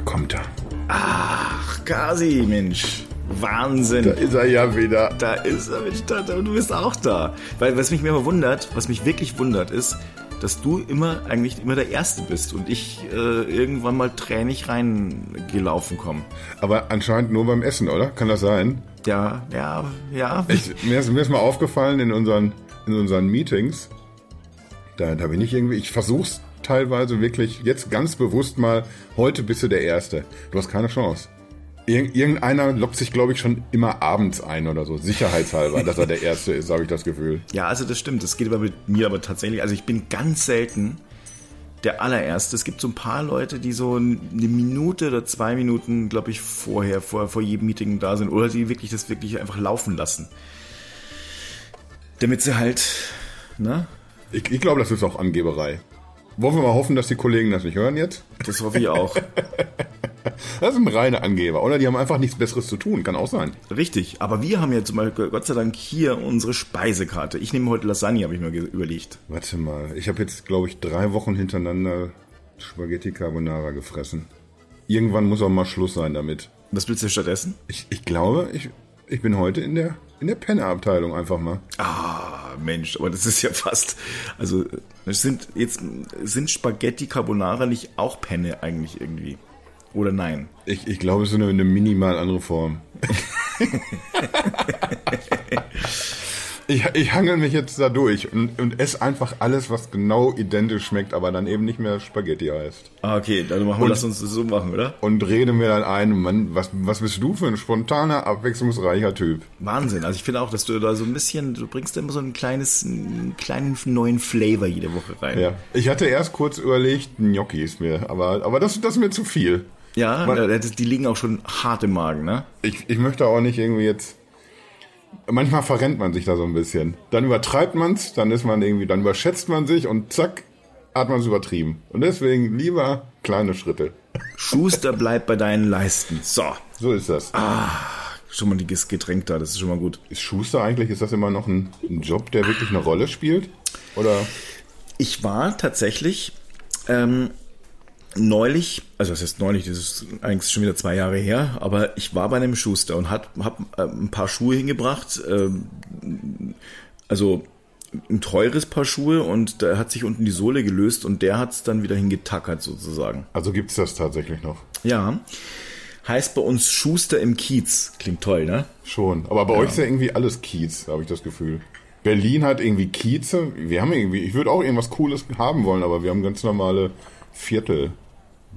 Da kommt er. Ach, Kasi, Mensch. Wahnsinn. Da ist er ja wieder. Da ist er, Mensch, da, da, du bist auch da. Weil was mich mir immer wundert, was mich wirklich wundert, ist, dass du immer eigentlich immer der Erste bist und ich äh, irgendwann mal tränig reingelaufen komme. Aber anscheinend nur beim Essen, oder? Kann das sein? Ja, ja, ja. Ich, mir, ist, mir ist mal aufgefallen in unseren, in unseren Meetings, da, da bin ich irgendwie, ich versuch's teilweise wirklich jetzt ganz bewusst mal, heute bist du der Erste. Du hast keine Chance. Ir irgendeiner lockt sich, glaube ich, schon immer abends ein oder so, sicherheitshalber, dass er der Erste ist, habe ich das Gefühl. Ja, also das stimmt. Das geht aber mit mir aber tatsächlich. Also ich bin ganz selten der allererste. Es gibt so ein paar Leute, die so eine Minute oder zwei Minuten, glaube ich, vorher, vor, vor jedem Meeting da sind oder die wirklich das wirklich einfach laufen lassen. Damit sie halt, ne? Ich, ich glaube, das ist auch Angeberei. Wollen wir mal hoffen, dass die Kollegen das nicht hören jetzt? Das hoffe ich auch. Das sind reine Angeber. Oder die haben einfach nichts Besseres zu tun. Kann auch sein. Richtig. Aber wir haben ja zum Beispiel, Gott sei Dank, hier unsere Speisekarte. Ich nehme heute Lasagne, habe ich mir überlegt. Warte mal. Ich habe jetzt, glaube ich, drei Wochen hintereinander Spaghetti Carbonara gefressen. Irgendwann muss auch mal Schluss sein damit. Was willst du stattdessen? Ich, ich glaube, ich, ich bin heute in der, in der Penne-Abteilung einfach mal. Ah, Mensch, aber das ist ja fast. Also, sind jetzt sind Spaghetti Carbonara nicht auch Penne eigentlich irgendwie? Oder nein? Ich, ich glaube, es ist eine, eine minimal andere Form. ich, ich hangel mich jetzt da durch und, und esse einfach alles, was genau identisch schmeckt, aber dann eben nicht mehr Spaghetti heißt. Ah, okay, dann machen wir, lass uns das so machen, oder? Und rede mir dann ein, Mann, was, was bist du für ein spontaner, abwechslungsreicher Typ? Wahnsinn. Also ich finde auch, dass du da so ein bisschen, du bringst immer so ein kleines, einen kleinen neuen Flavor jede Woche rein. Ja. Ich hatte erst kurz überlegt, Gnocchi ist mir, aber, aber das, das ist mir zu viel. Ja, Man, die liegen auch schon hart im Magen, ne? Ich, ich möchte auch nicht irgendwie jetzt. Manchmal verrennt man sich da so ein bisschen. Dann übertreibt man es, dann ist man irgendwie, dann überschätzt man sich und zack, hat man es übertrieben. Und deswegen lieber kleine Schritte. Schuster bleibt bei deinen Leisten. So. So ist das. Ah, schon mal dieses Getränk da, das ist schon mal gut. Ist Schuster eigentlich, ist das immer noch ein, ein Job, der wirklich eine Rolle spielt? Oder? Ich war tatsächlich ähm, neulich, also das heißt neulich, das ist eigentlich schon wieder zwei Jahre her, aber ich war bei einem Schuster und habe hab äh, ein paar Schuhe hingebracht, ähm, also ein teures Paar Schuhe und da hat sich unten die Sohle gelöst und der hat es dann wieder hingetackert sozusagen. Also gibt's das tatsächlich noch? Ja. Heißt bei uns Schuster im Kiez. Klingt toll, ne? Schon. Aber bei ja. euch ist ja irgendwie alles Kiez, habe ich das Gefühl. Berlin hat irgendwie Kieze. Wir haben irgendwie, ich würde auch irgendwas Cooles haben wollen, aber wir haben ganz normale Viertel.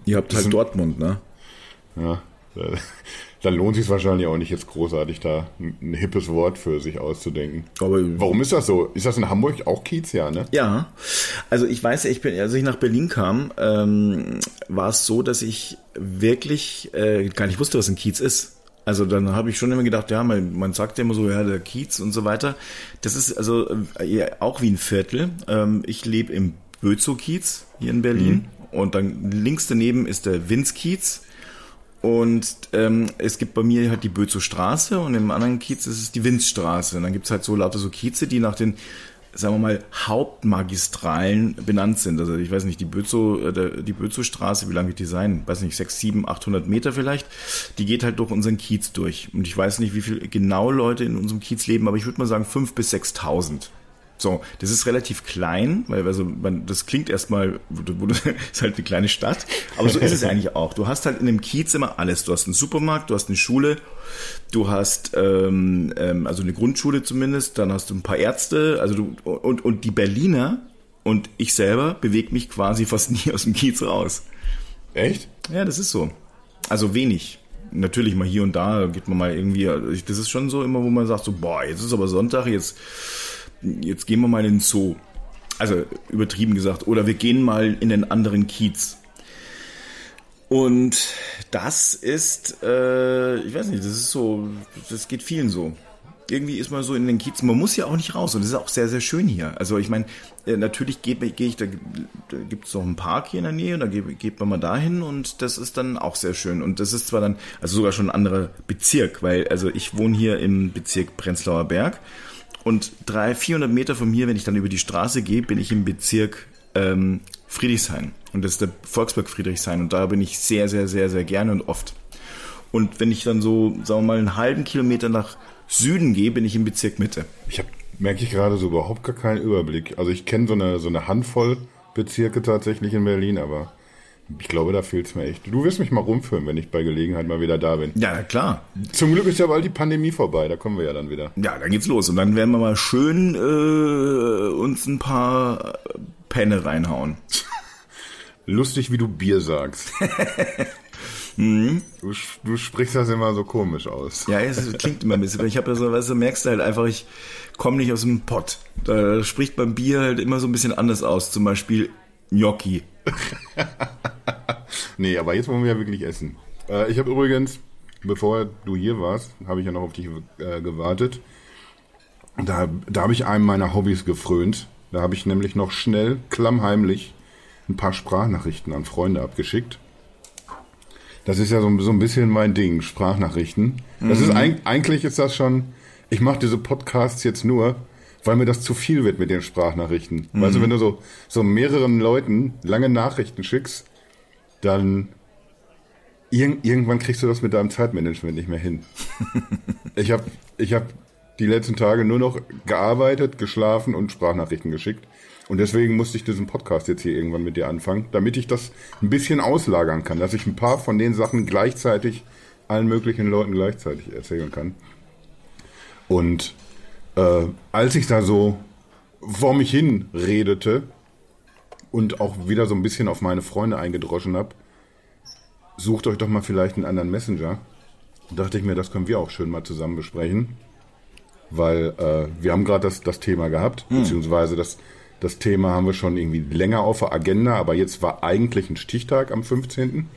Ihr habt halt Dortmund, ne? Ja. Dann lohnt sich wahrscheinlich auch nicht jetzt großartig da ein, hippes Wort für sich auszudenken. Aber warum ist das so? Ist das in Hamburg auch Kiez, ja, ne? Ja. Also ich weiß, ich bin, als ich nach Berlin kam, ähm, war es so, dass ich wirklich äh, gar nicht wusste, was ein Kiez ist. Also dann habe ich schon immer gedacht, ja, man, man sagt ja immer so, ja, der Kiez und so weiter. Das ist also äh, auch wie ein Viertel. Ähm, ich lebe im Bözow-Kiez hier in Berlin. Mhm. Und dann links daneben ist der Winzkiez. Und ähm, es gibt bei mir halt die Bözow Straße und im anderen Kiez ist es die Winzstraße. Und dann gibt's halt so lauter so Kieze, die nach den, sagen wir mal, Hauptmagistralen benannt sind. Also ich weiß nicht, die Bözow, äh, die Bözow Straße, wie lange wird die sein? Weiß nicht, 6, 7, 800 Meter vielleicht. Die geht halt durch unseren Kiez durch. Und ich weiß nicht, wie viel genau Leute in unserem Kiez leben, aber ich würde mal sagen 5 bis 6.000. So, das ist relativ klein, weil also man, das klingt erstmal, ist halt eine kleine Stadt, aber so ist es eigentlich auch. Du hast halt in dem Kiez immer alles. Du hast einen Supermarkt, du hast eine Schule, du hast ähm, ähm, also eine Grundschule zumindest, dann hast du ein paar Ärzte, also du und und die Berliner und ich selber bewege mich quasi fast nie aus dem Kiez raus. Echt? Ja, das ist so. Also wenig natürlich mal hier und da geht man mal irgendwie, das ist schon so immer, wo man sagt so, boah, jetzt ist aber Sonntag, jetzt jetzt gehen wir mal in den Zoo. Also übertrieben gesagt. Oder wir gehen mal in den anderen Kiez. Und das ist, äh, ich weiß nicht, das ist so, das geht vielen so. Irgendwie ist man so in den Kiezen, man muss ja auch nicht raus und das ist auch sehr, sehr schön hier. Also ich meine, äh, natürlich gehe geh ich, da, da gibt es noch einen Park hier in der Nähe, da geht, geht man mal dahin und das ist dann auch sehr schön. Und das ist zwar dann, also sogar schon ein anderer Bezirk, weil also ich wohne hier im Bezirk Prenzlauer Berg und drei, 400 Meter von mir, wenn ich dann über die Straße gehe, bin ich im Bezirk ähm, Friedrichshain. Und das ist der Volksberg Friedrichshain. Und da bin ich sehr, sehr, sehr, sehr gerne und oft. Und wenn ich dann so, sagen wir mal, einen halben Kilometer nach Süden gehe, bin ich im Bezirk Mitte. Ich habe, merke ich gerade so überhaupt gar keinen Überblick. Also ich kenne so eine, so eine Handvoll Bezirke tatsächlich in Berlin, aber ich glaube, da fehlt es mir echt. Du wirst mich mal rumführen, wenn ich bei Gelegenheit mal wieder da bin. Ja, klar. Zum Glück ist ja bald die Pandemie vorbei, da kommen wir ja dann wieder. Ja, dann geht's los. Und dann werden wir mal schön äh, uns ein paar Penne reinhauen. Lustig, wie du Bier sagst. Mhm. Du, du, sprichst das immer so komisch aus. Ja, es klingt immer ein bisschen. Ich habe ja so, weißt du, merkst du halt einfach, ich komme nicht aus dem Pott. Da spricht beim Bier halt immer so ein bisschen anders aus. Zum Beispiel Gnocchi. nee, aber jetzt wollen wir ja wirklich essen. Äh, ich habe übrigens, bevor du hier warst, habe ich ja noch auf dich äh, gewartet. Da, da habe ich einem meiner Hobbys gefrönt. Da habe ich nämlich noch schnell, klammheimlich, ein paar Sprachnachrichten an Freunde abgeschickt. Das ist ja so, so ein bisschen mein Ding, Sprachnachrichten. Das mhm. ist eigentlich ist das schon, ich mache diese Podcasts jetzt nur, weil mir das zu viel wird mit den Sprachnachrichten. Mhm. Du, wenn du so, so mehreren Leuten lange Nachrichten schickst, dann ir irgendwann kriegst du das mit deinem Zeitmanagement nicht mehr hin. ich habe ich hab die letzten Tage nur noch gearbeitet, geschlafen und Sprachnachrichten geschickt. Und deswegen musste ich diesen Podcast jetzt hier irgendwann mit dir anfangen, damit ich das ein bisschen auslagern kann, dass ich ein paar von den Sachen gleichzeitig allen möglichen Leuten gleichzeitig erzählen kann. Und äh, als ich da so vor mich hin redete und auch wieder so ein bisschen auf meine Freunde eingedroschen habe, sucht euch doch mal vielleicht einen anderen Messenger. Dachte ich mir, das können wir auch schön mal zusammen besprechen, weil äh, wir haben gerade das, das Thema gehabt, hm. beziehungsweise das, das Thema haben wir schon irgendwie länger auf der Agenda, aber jetzt war eigentlich ein Stichtag am 15.,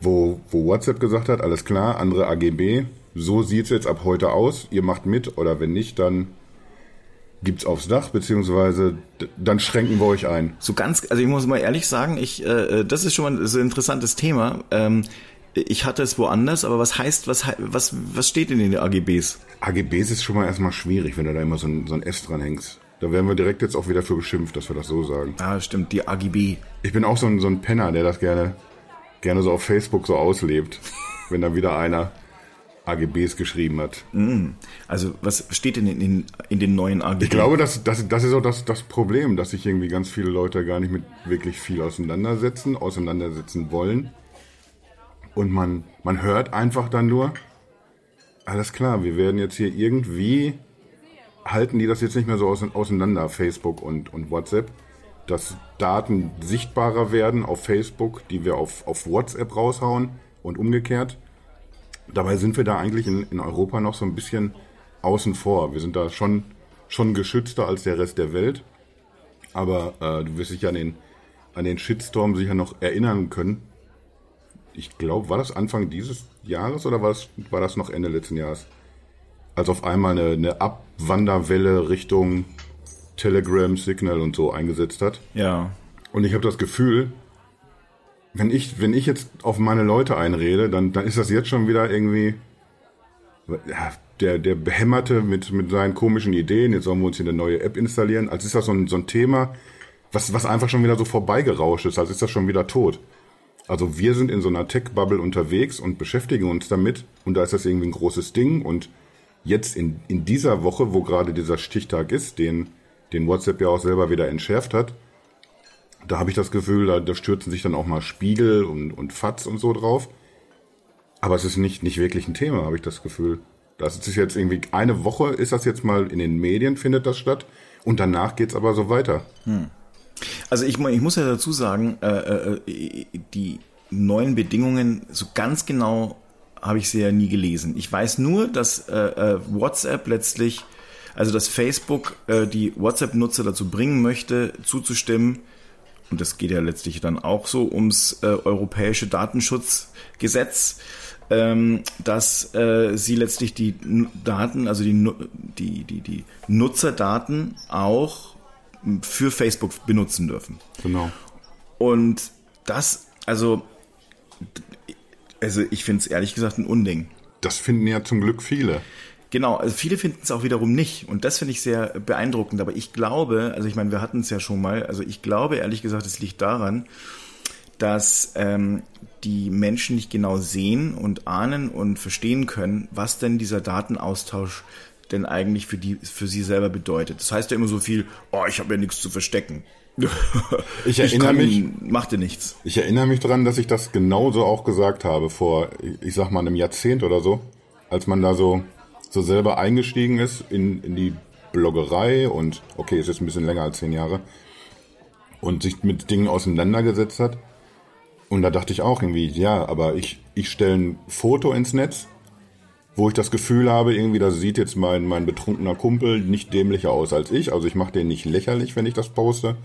wo, wo WhatsApp gesagt hat, alles klar, andere AGB, so sieht es jetzt ab heute aus, ihr macht mit oder wenn nicht, dann gibt's aufs Dach, beziehungsweise dann schränken wir euch ein. So ganz, also ich muss mal ehrlich sagen, ich, äh, äh das ist schon mal so ein interessantes Thema. Ähm, ich hatte es woanders, aber was heißt, was, was, was steht in den AGBs? AGBs ist schon mal erstmal schwierig, wenn du da immer so ein, so ein S dran hängst. Da werden wir direkt jetzt auch wieder für beschimpft, dass wir das so sagen. Ah, stimmt, die AGB. Ich bin auch so ein, so ein Penner, der das gerne, gerne so auf Facebook so auslebt. wenn dann wieder einer AGBs geschrieben hat. Mm. Also was steht denn in, in, in den neuen AGBs? Ich glaube, das, das, das ist auch das, das Problem, dass sich irgendwie ganz viele Leute gar nicht mit wirklich viel auseinandersetzen, auseinandersetzen wollen. Und man, man hört einfach dann nur, alles klar, wir werden jetzt hier irgendwie, halten die das jetzt nicht mehr so auseinander, Facebook und, und WhatsApp, dass Daten sichtbarer werden auf Facebook, die wir auf, auf WhatsApp raushauen und umgekehrt. Dabei sind wir da eigentlich in, in Europa noch so ein bisschen außen vor. Wir sind da schon, schon geschützter als der Rest der Welt. Aber äh, du wirst dich an den, an den Shitstorm sicher noch erinnern können. Ich glaube, war das Anfang dieses Jahres oder war das, war das noch Ende letzten Jahres? Als auf einmal eine, eine Abwanderwelle Richtung Telegram, Signal und so eingesetzt hat. Ja. Und ich habe das Gefühl, wenn ich, wenn ich jetzt auf meine Leute einrede, dann, dann ist das jetzt schon wieder irgendwie, ja, der, der Behämmerte mit, mit seinen komischen Ideen, jetzt sollen wir uns hier eine neue App installieren, als ist das so ein, so ein Thema, was, was einfach schon wieder so vorbeigerauscht ist, als ist das schon wieder tot. Also wir sind in so einer Tech-Bubble unterwegs und beschäftigen uns damit und da ist das irgendwie ein großes Ding und jetzt in, in dieser Woche, wo gerade dieser Stichtag ist, den, den WhatsApp ja auch selber wieder entschärft hat, da habe ich das Gefühl, da, da stürzen sich dann auch mal Spiegel und, und Fatz und so drauf. Aber es ist nicht, nicht wirklich ein Thema, habe ich das Gefühl. Das ist jetzt irgendwie, eine Woche ist das jetzt mal in den Medien, findet das statt. Und danach geht's aber so weiter. Hm. Also ich, ich muss ja dazu sagen, äh, äh, die neuen Bedingungen, so ganz genau habe ich sie ja nie gelesen. Ich weiß nur, dass äh, äh WhatsApp letztlich, also dass Facebook äh, die WhatsApp-Nutzer dazu bringen möchte, zuzustimmen, und das geht ja letztlich dann auch so ums äh, europäische Datenschutzgesetz, ähm, dass äh, sie letztlich die Daten, also die, die, die, die Nutzerdaten auch für Facebook benutzen dürfen. Genau. Und das, also, also ich finde es ehrlich gesagt ein Unding. Das finden ja zum Glück viele. Genau, also viele finden es auch wiederum nicht und das finde ich sehr beeindruckend. Aber ich glaube, also ich meine, wir hatten es ja schon mal, also ich glaube ehrlich gesagt, es liegt daran, dass ähm, die Menschen nicht genau sehen und ahnen und verstehen können, was denn dieser Datenaustausch denn eigentlich für die für sie selber bedeutet. Das heißt ja immer so viel, oh, ich habe ja nichts zu verstecken. Ich erinnere kann, mich, machte nichts. ich erinnere mich dran, dass ich das genauso auch gesagt habe vor, ich sag mal, einem Jahrzehnt oder so, als man da so, so selber eingestiegen ist in, in die Bloggerei und, okay, es ist ein bisschen länger als zehn Jahre, und sich mit Dingen auseinandergesetzt hat. Und da dachte ich auch irgendwie, ja, aber ich, ich stelle ein Foto ins Netz, wo ich das Gefühl habe, irgendwie, da sieht jetzt mein, mein betrunkener Kumpel nicht dämlicher aus als ich. Also ich mache den nicht lächerlich, wenn ich das poste.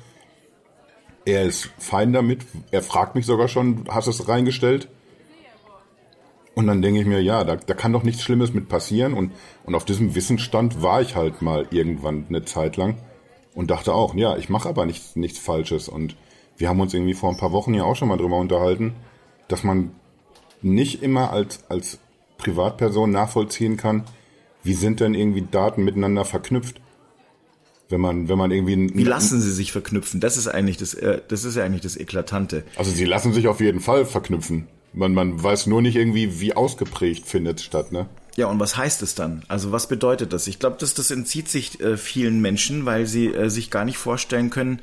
Er ist fein damit. Er fragt mich sogar schon, hast du es reingestellt? Und dann denke ich mir, ja, da, da kann doch nichts Schlimmes mit passieren. Und, und auf diesem Wissensstand war ich halt mal irgendwann eine Zeit lang und dachte auch, ja, ich mache aber nichts, nichts Falsches. Und wir haben uns irgendwie vor ein paar Wochen ja auch schon mal drüber unterhalten, dass man nicht immer als, als Privatperson nachvollziehen kann, wie sind denn irgendwie Daten miteinander verknüpft? Wenn man, wenn man irgendwie. Wie lassen sie sich verknüpfen? Das ist eigentlich das, äh, das ist ja eigentlich das Eklatante. Also sie lassen sich auf jeden Fall verknüpfen. Man, man weiß nur nicht irgendwie, wie ausgeprägt findet statt, ne? Ja, und was heißt es dann? Also was bedeutet das? Ich glaube, dass das entzieht sich äh, vielen Menschen, weil sie äh, sich gar nicht vorstellen können,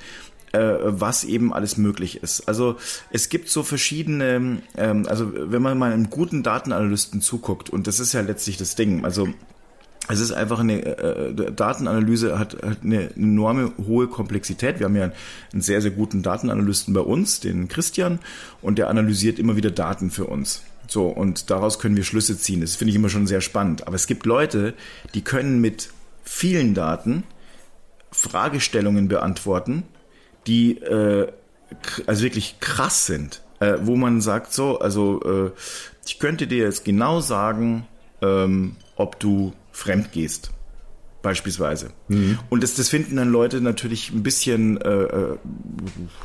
äh, was eben alles möglich ist. Also es gibt so verschiedene, ähm, also wenn man mal einem guten Datenanalysten zuguckt, und das ist ja letztlich das Ding, also es ist einfach eine äh, Datenanalyse hat, hat eine enorme hohe Komplexität. Wir haben ja einen sehr sehr guten Datenanalysten bei uns, den Christian, und der analysiert immer wieder Daten für uns. So und daraus können wir Schlüsse ziehen. Das finde ich immer schon sehr spannend. Aber es gibt Leute, die können mit vielen Daten Fragestellungen beantworten, die äh, also wirklich krass sind, äh, wo man sagt so, also äh, ich könnte dir jetzt genau sagen, ähm, ob du fremd gehst beispielsweise. Mhm. Und das, das finden dann Leute natürlich ein bisschen, äh, äh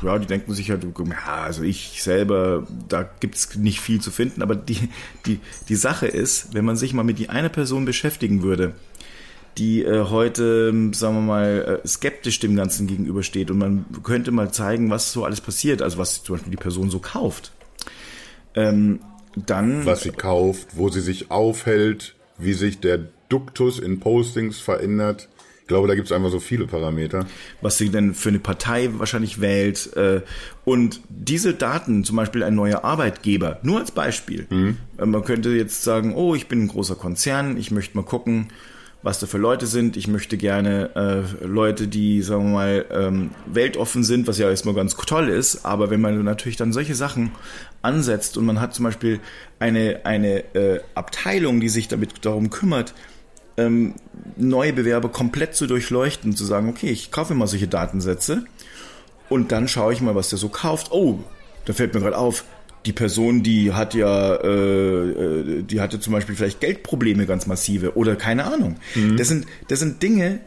ja, die denken sich ja, ja, also ich selber, da gibt's nicht viel zu finden, aber die, die, die Sache ist, wenn man sich mal mit die eine Person beschäftigen würde, die äh, heute, sagen wir mal, äh, skeptisch dem Ganzen gegenübersteht und man könnte mal zeigen, was so alles passiert, also was zum Beispiel die Person so kauft. Ähm, dann. Was sie kauft, wo sie sich aufhält, wie sich der Duktus in Postings verändert. Ich glaube, da gibt es einfach so viele Parameter. Was sie denn für eine Partei wahrscheinlich wählt. Äh, und diese Daten, zum Beispiel ein neuer Arbeitgeber, nur als Beispiel. Mhm. Man könnte jetzt sagen, oh, ich bin ein großer Konzern, ich möchte mal gucken, was da für Leute sind. Ich möchte gerne äh, Leute, die, sagen wir mal, ähm, weltoffen sind, was ja erstmal ganz toll ist. Aber wenn man natürlich dann solche Sachen ansetzt und man hat zum Beispiel eine, eine äh, Abteilung, die sich damit darum kümmert, ähm, neue Bewerber komplett zu durchleuchten, zu sagen, okay, ich kaufe mal solche Datensätze und dann schaue ich mal, was der so kauft. Oh, da fällt mir gerade auf, die Person, die hat ja, äh, äh, die hatte zum Beispiel vielleicht Geldprobleme ganz massive oder keine Ahnung. Mhm. Das sind, das sind Dinge,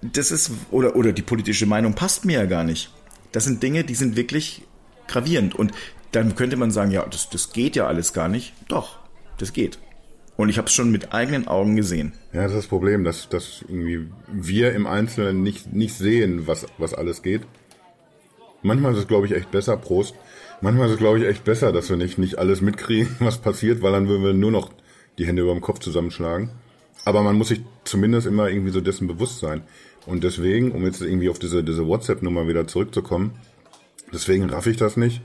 das ist, oder, oder die politische Meinung passt mir ja gar nicht. Das sind Dinge, die sind wirklich gravierend. Und dann könnte man sagen, ja, das, das geht ja alles gar nicht. Doch, das geht. Und ich habe es schon mit eigenen Augen gesehen. Ja, das ist das Problem, dass, dass irgendwie wir im Einzelnen nicht, nicht sehen, was, was alles geht. Manchmal ist es, glaube ich, echt besser, Prost, Manchmal ist es, glaube ich, echt besser, dass wir nicht, nicht alles mitkriegen, was passiert, weil dann würden wir nur noch die Hände über dem Kopf zusammenschlagen. Aber man muss sich zumindest immer irgendwie so dessen bewusst sein. Und deswegen, um jetzt irgendwie auf diese, diese WhatsApp-Nummer wieder zurückzukommen, deswegen raff ich das nicht,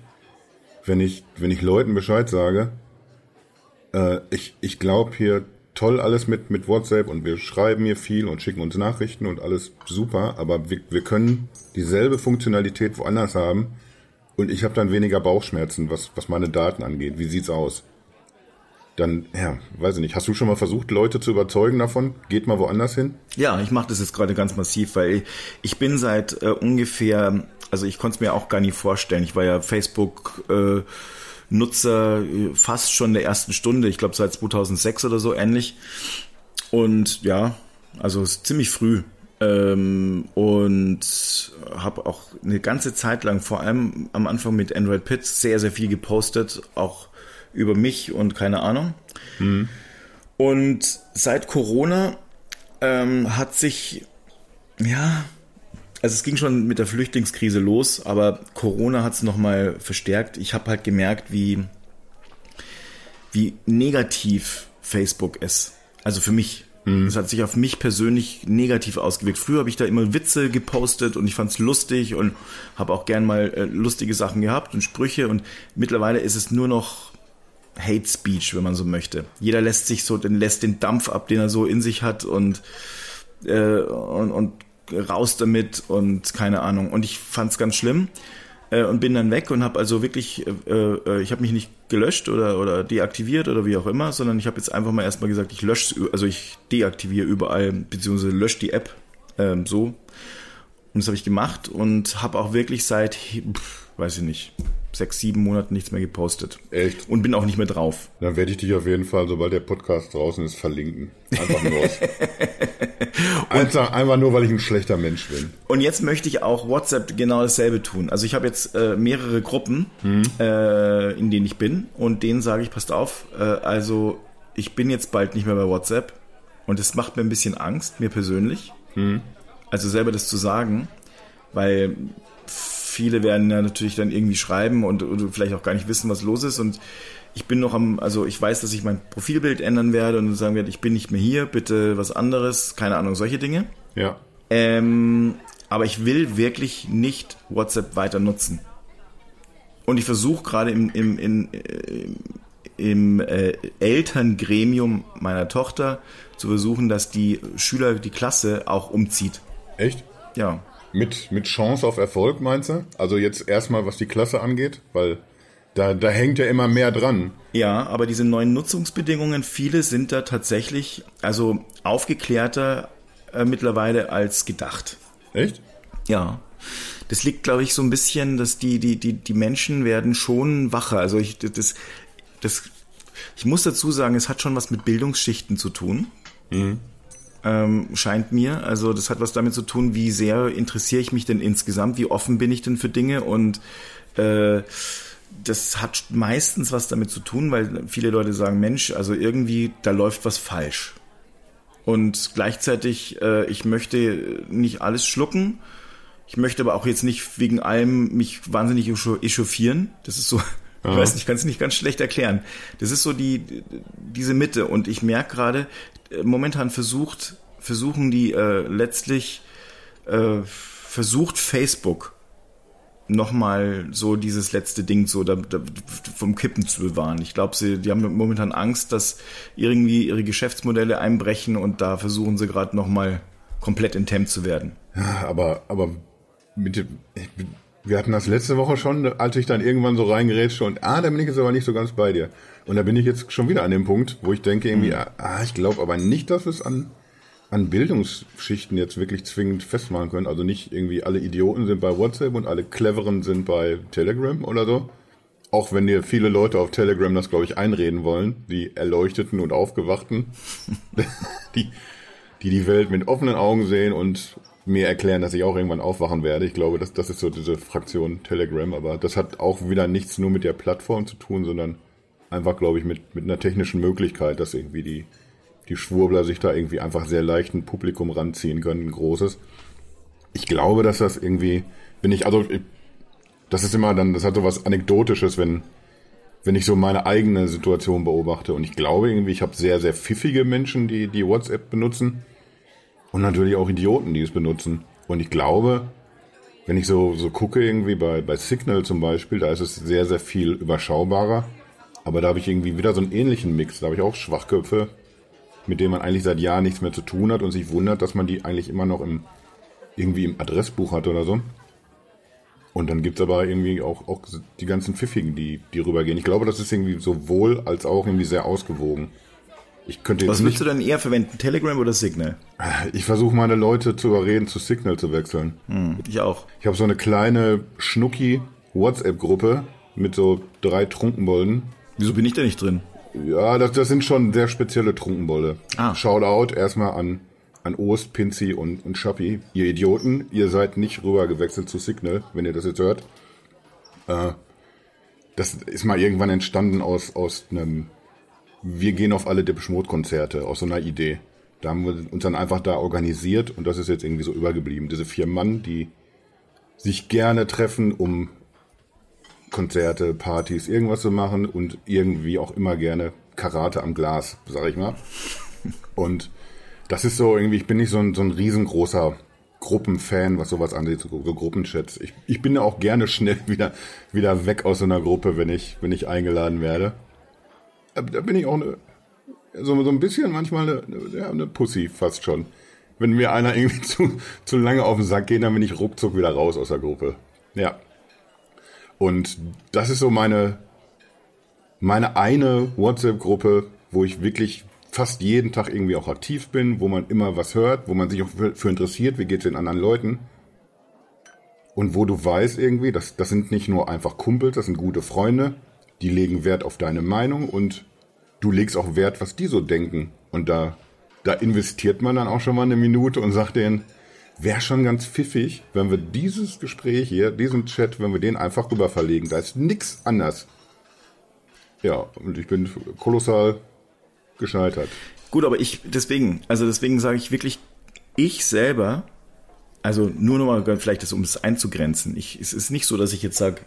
wenn ich, wenn ich Leuten Bescheid sage, äh, ich, ich glaube hier toll alles mit, mit WhatsApp und wir schreiben hier viel und schicken uns Nachrichten und alles super, aber wir, wir können dieselbe Funktionalität woanders haben und ich habe dann weniger Bauchschmerzen, was, was meine Daten angeht. Wie sieht's aus? Dann, ja, weiß ich nicht. Hast du schon mal versucht, Leute zu überzeugen davon? Geht mal woanders hin? Ja, ich mache das jetzt gerade ganz massiv, weil ich bin seit äh, ungefähr, also ich konnte es mir auch gar nicht vorstellen. Ich war ja Facebook äh, Nutzer äh, fast schon der ersten Stunde, ich glaube seit 2006 oder so ähnlich. Und ja, also ziemlich früh ähm, und habe auch eine ganze Zeit lang, vor allem am Anfang mit Android Pits, sehr, sehr viel gepostet, auch über mich und keine Ahnung. Mhm. Und seit Corona ähm, hat sich, ja, also es ging schon mit der Flüchtlingskrise los, aber Corona hat es nochmal verstärkt. Ich habe halt gemerkt, wie, wie negativ Facebook ist. Also für mich. Es hat sich auf mich persönlich negativ ausgewirkt. Früher habe ich da immer Witze gepostet und ich fand es lustig und habe auch gern mal äh, lustige Sachen gehabt und Sprüche und mittlerweile ist es nur noch Hate Speech, wenn man so möchte. Jeder lässt sich so, den lässt den Dampf ab, den er so in sich hat und äh, und, und raus damit und keine Ahnung. Und ich fand es ganz schlimm äh, und bin dann weg und habe also wirklich, äh, äh, ich habe mich nicht gelöscht oder, oder deaktiviert oder wie auch immer, sondern ich habe jetzt einfach mal erstmal gesagt, ich lösche, also ich deaktiviere überall, beziehungsweise lösche die App ähm, so. Und das habe ich gemacht und habe auch wirklich seit, pff, weiß ich nicht, sechs, sieben Monaten nichts mehr gepostet. Echt? Und bin auch nicht mehr drauf. Dann werde ich dich auf jeden Fall, sobald der Podcast draußen ist, verlinken. Einfach nur aus. einfach, einfach nur, weil ich ein schlechter Mensch bin. Und jetzt möchte ich auch WhatsApp genau dasselbe tun. Also ich habe jetzt äh, mehrere Gruppen, äh, in denen ich bin und denen sage ich, passt auf, äh, also ich bin jetzt bald nicht mehr bei WhatsApp und es macht mir ein bisschen Angst, mir persönlich. Also selber das zu sagen, weil viele werden ja natürlich dann irgendwie schreiben und oder vielleicht auch gar nicht wissen, was los ist und ich bin noch am, also ich weiß, dass ich mein Profilbild ändern werde und sagen werde, ich bin nicht mehr hier, bitte was anderes, keine Ahnung, solche Dinge. Ja. Ähm, aber ich will wirklich nicht WhatsApp weiter nutzen. Und ich versuche gerade im, im, in, äh, im äh, Elterngremium meiner Tochter zu versuchen, dass die Schüler, die Klasse auch umzieht. Echt? Ja. Mit, mit Chance auf Erfolg, meinst du? Also jetzt erstmal, was die Klasse angeht, weil da, da hängt ja immer mehr dran. Ja, aber diese neuen Nutzungsbedingungen, viele sind da tatsächlich also aufgeklärter äh, mittlerweile als gedacht. Echt? Ja. Das liegt, glaube ich, so ein bisschen, dass die, die, die, die Menschen werden schon wacher. Also ich, das, das, ich muss dazu sagen, es hat schon was mit Bildungsschichten zu tun. Ähm, scheint mir. Also das hat was damit zu tun, wie sehr interessiere ich mich denn insgesamt, wie offen bin ich denn für Dinge und äh, das hat meistens was damit zu tun, weil viele Leute sagen, Mensch, also irgendwie, da läuft was falsch. Und gleichzeitig, äh, ich möchte nicht alles schlucken. Ich möchte aber auch jetzt nicht wegen allem mich wahnsinnig echauf- echauffieren. Das ist so, ich weiß nicht, ich kann es nicht ganz schlecht erklären. Das ist so die, diese Mitte. Und ich merke gerade, momentan versucht, versuchen die äh, letztlich, äh, versucht Facebook nochmal so dieses letzte Ding so da, da, vom Kippen zu bewahren. Ich glaube, sie, die haben momentan Angst, dass irgendwie ihre Geschäftsmodelle einbrechen und da versuchen sie gerade nochmal komplett enthemmt zu werden. Aber, aber mit dem, wir hatten das letzte Woche schon, als ich dann irgendwann so reingerätsche und ah, da bin ich jetzt aber nicht so ganz bei dir. Und da bin ich jetzt schon wieder an dem Punkt, wo ich denke irgendwie, ah, ich glaube aber nicht, dass wir es an, an Bildungsschichten jetzt wirklich zwingend festmachen können. Also nicht irgendwie alle Idioten sind bei WhatsApp und alle Cleveren sind bei Telegram oder so. Auch wenn dir viele Leute auf Telegram das, glaube ich, einreden wollen, die Erleuchteten und Aufgewachten, die, die die Welt mit offenen Augen sehen und mir erklären, dass ich auch irgendwann aufwachen werde. Ich glaube, das, das ist so diese Fraktion Telegram, aber das hat auch wieder nichts nur mit der Plattform zu tun, sondern einfach, glaube ich, mit, mit einer technischen Möglichkeit, dass irgendwie die, die Schwurbler sich da irgendwie einfach sehr leicht ein Publikum ranziehen können, ein großes. Ich glaube, dass das irgendwie, wenn ich, also, das ist immer dann, das hat so was Anekdotisches, wenn, wenn ich so meine eigene Situation beobachte. Und ich glaube irgendwie, ich habe sehr, sehr pfiffige Menschen, die, die WhatsApp benutzen. Und natürlich auch Idioten, die es benutzen. Und ich glaube, wenn ich so, so gucke, irgendwie bei, bei Signal zum Beispiel, da ist es sehr, sehr viel überschaubarer. Aber da habe ich irgendwie wieder so einen ähnlichen Mix. Da habe ich auch Schwachköpfe, mit denen man eigentlich seit Jahren nichts mehr zu tun hat und sich wundert, dass man die eigentlich immer noch im, irgendwie im Adressbuch hat oder so. Und dann gibt's aber irgendwie auch, auch die ganzen Pfiffigen, die, die rübergehen. Ich glaube, das ist irgendwie sowohl als auch irgendwie sehr ausgewogen. Ich könnte jetzt Was würdest du dann eher verwenden, Telegram oder Signal? ich versuche meine Leute zu überreden, zu Signal zu wechseln. Ich auch. Ich habe so eine kleine Schnucki WhatsApp-Gruppe mit so drei Trunkenbolden. Wieso bin ich da nicht drin? Ja, das, das sind schon sehr spezielle Trunkenbolde. Ah. Shoutout erstmal an, an Ost, Pinzi und, und Schappi. Ihr Idioten, ihr seid nicht rüber gewechselt zu Signal, wenn ihr das jetzt hört. Äh, das ist mal irgendwann entstanden aus, aus einem wir gehen auf alle Depeche Mode Konzerte aus so einer Idee. Da haben wir uns dann einfach da organisiert und das ist jetzt irgendwie so übergeblieben. Diese vier Mann, die sich gerne treffen, um Konzerte, Partys, irgendwas zu machen und irgendwie auch immer gerne Karate am Glas, sag ich mal. Und das ist so irgendwie, ich bin nicht so ein, so ein riesengroßer Gruppenfan, was sowas angeht, so, so Gruppenchats. Ich, ich bin auch gerne schnell wieder, wieder weg aus so einer Gruppe, wenn ich, wenn ich eingeladen werde. Da bin ich auch eine, so, so ein bisschen manchmal eine, eine Pussy fast schon. Wenn mir einer irgendwie zu, zu lange auf den Sack geht, dann bin ich ruckzuck wieder raus aus der Gruppe. Ja. Und das ist so meine, meine eine WhatsApp-Gruppe, wo ich wirklich fast jeden Tag irgendwie auch aktiv bin, wo man immer was hört, wo man sich auch für, für interessiert, wie geht es den anderen Leuten. Und wo du weißt irgendwie, das, das sind nicht nur einfach Kumpels, das sind gute Freunde, die legen Wert auf deine Meinung und du legst auch Wert, was die so denken. Und da, da investiert man dann auch schon mal eine Minute und sagt denen, wäre schon ganz pfiffig, wenn wir dieses Gespräch hier, diesen Chat, wenn wir den einfach rüber verlegen. Da ist nichts anders. Ja, und ich bin kolossal gescheitert. Gut, aber ich, deswegen, also deswegen sage ich wirklich, ich selber, also nur nochmal, vielleicht das, um es einzugrenzen. Ich, es ist nicht so, dass ich jetzt sage,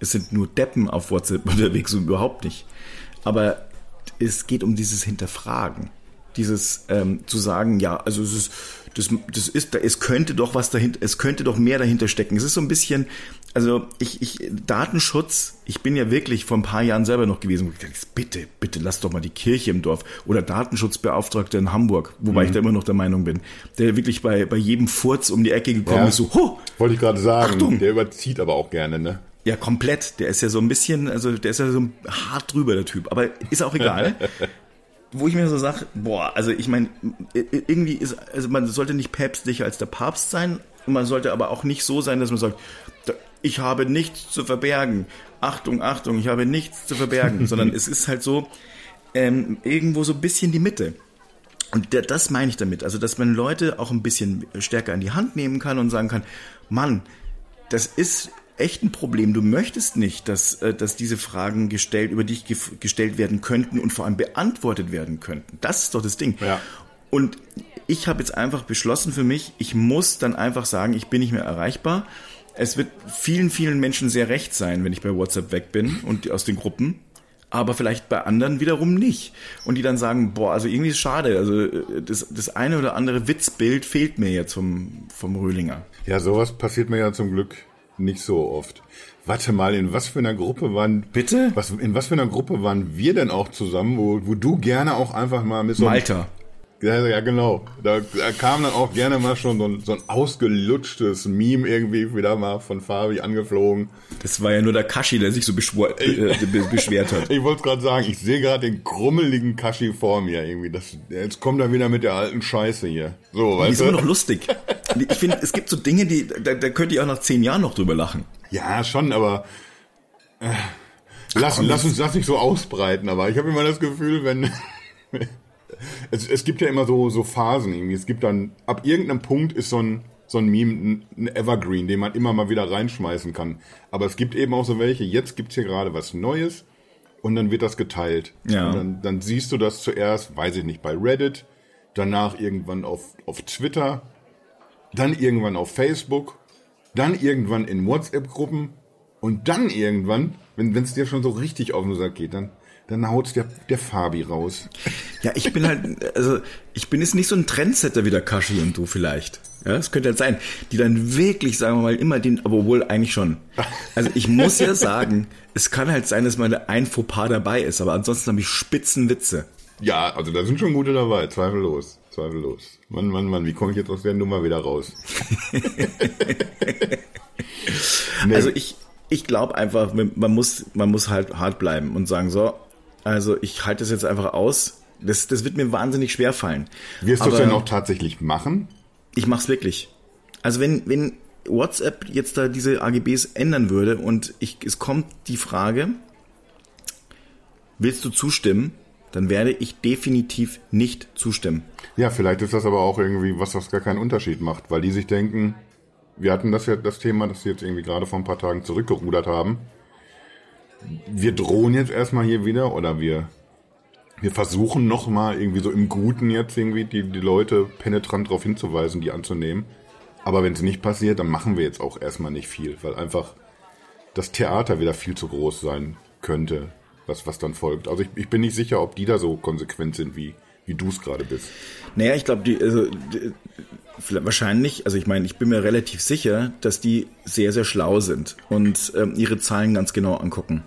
es sind nur Deppen auf WhatsApp unterwegs und überhaupt nicht. Aber es geht um dieses Hinterfragen. Dieses ähm, zu sagen, ja, also es ist, das, das ist, es könnte doch was dahinter, es könnte doch mehr dahinter stecken. Es ist so ein bisschen, also ich, ich, Datenschutz, ich bin ja wirklich vor ein paar Jahren selber noch gewesen, wo ich dachte, bitte, bitte lass doch mal die Kirche im Dorf oder Datenschutzbeauftragter in Hamburg, wobei mhm. ich da immer noch der Meinung bin, der wirklich bei, bei jedem Furz um die Ecke gekommen ja. ist, so, ho, Wollte ich gerade sagen, Achtung. der überzieht aber auch gerne, ne? Ja, komplett. Der ist ja so ein bisschen, also der ist ja so hart drüber, der Typ. Aber ist auch egal. Wo ich mir so sage, boah, also ich meine, irgendwie ist, also man sollte nicht päpstlicher als der Papst sein. Und man sollte aber auch nicht so sein, dass man sagt, ich habe nichts zu verbergen. Achtung, Achtung, ich habe nichts zu verbergen. Sondern es ist halt so, ähm, irgendwo so ein bisschen die Mitte. Und das meine ich damit. Also, dass man Leute auch ein bisschen stärker in die Hand nehmen kann und sagen kann, Mann, das ist echt ein Problem. Du möchtest nicht, dass, äh, dass diese Fragen gestellt, über dich gestellt werden könnten und vor allem beantwortet werden könnten. Das ist doch das Ding. Ja. Und ich habe jetzt einfach beschlossen für mich, ich muss dann einfach sagen, ich bin nicht mehr erreichbar. Es wird vielen, vielen Menschen sehr recht sein, wenn ich bei WhatsApp weg bin und aus den Gruppen aber vielleicht bei anderen wiederum nicht. Und die dann sagen, boah, also irgendwie ist schade, also äh, das, das eine oder andere Witzbild fehlt mir jetzt vom, vom Röhlinger. Ja, sowas passiert mir ja zum Glück nicht so oft. Warte mal, in was für einer Gruppe waren. Bitte? Was, in was für einer Gruppe waren wir denn auch zusammen, wo, wo du gerne auch einfach mal mit so. Malta. Ja, ja, genau. Da, da kam dann auch gerne mal schon so ein, so ein ausgelutschtes Meme irgendwie wieder mal von Fabi angeflogen. Das war ja nur der Kashi, der sich so beschwor, äh, beschwert hat. ich wollte gerade sagen, ich sehe gerade den krummeligen Kashi vor mir irgendwie. Das, jetzt kommt er wieder mit der alten Scheiße hier. So, weißt die ist immer noch lustig. Ich finde, es gibt so Dinge, die da, da könnt ihr auch nach zehn Jahren noch drüber lachen. Ja, schon, aber äh, lass, lass uns das nicht so ausbreiten. Aber ich habe immer das Gefühl, wenn es, es gibt ja immer so, so Phasen irgendwie. Es gibt dann, ab irgendeinem Punkt ist so ein, so ein Meme ein Evergreen, den man immer mal wieder reinschmeißen kann. Aber es gibt eben auch so welche, jetzt gibt's hier gerade was Neues und dann wird das geteilt. Ja. Und dann, dann siehst du das zuerst, weiß ich nicht, bei Reddit, danach irgendwann auf, auf Twitter, dann irgendwann auf Facebook, dann irgendwann in WhatsApp-Gruppen und dann irgendwann, wenn es dir schon so richtig auf den Sack geht, dann dann haut's der, der Fabi raus. Ja, ich bin halt, also ich bin jetzt nicht so ein Trendsetter wie der Kashi und du vielleicht. Ja, das könnte halt sein. Die dann wirklich, sagen wir mal, immer den, aber wohl eigentlich schon. Also ich muss ja sagen, es kann halt sein, dass mal ein Fauxpas dabei ist, aber ansonsten habe ich Spitzenwitze. Ja, also da sind schon gute dabei, zweifellos. Zweifellos. Mann, Mann, Mann, wie komme ich jetzt aus der Nummer wieder raus? nee. Also ich, ich glaube einfach, man muss, man muss halt hart bleiben und sagen, so, also ich halte es jetzt einfach aus. Das, das wird mir wahnsinnig schwer fallen. Wirst du es denn auch tatsächlich machen? Ich mache es wirklich. Also wenn, wenn WhatsApp jetzt da diese AGBs ändern würde und ich, es kommt die Frage, willst du zustimmen? Dann werde ich definitiv nicht zustimmen. Ja, vielleicht ist das aber auch irgendwie was, was gar keinen Unterschied macht, weil die sich denken, wir hatten das ja das Thema, das sie jetzt irgendwie gerade vor ein paar Tagen zurückgerudert haben wir drohen jetzt erstmal hier wieder oder wir wir versuchen nochmal irgendwie so im Guten jetzt irgendwie die, die Leute penetrant darauf hinzuweisen, die anzunehmen. Aber wenn es nicht passiert, dann machen wir jetzt auch erstmal nicht viel, weil einfach das Theater wieder viel zu groß sein könnte, was, was dann folgt. Also ich, ich bin nicht sicher, ob die da so konsequent sind, wie, wie du es gerade bist. Naja, ich glaube, die, also, die, wahrscheinlich, also ich meine, ich bin mir relativ sicher, dass die sehr, sehr schlau sind und ähm, ihre Zahlen ganz genau angucken.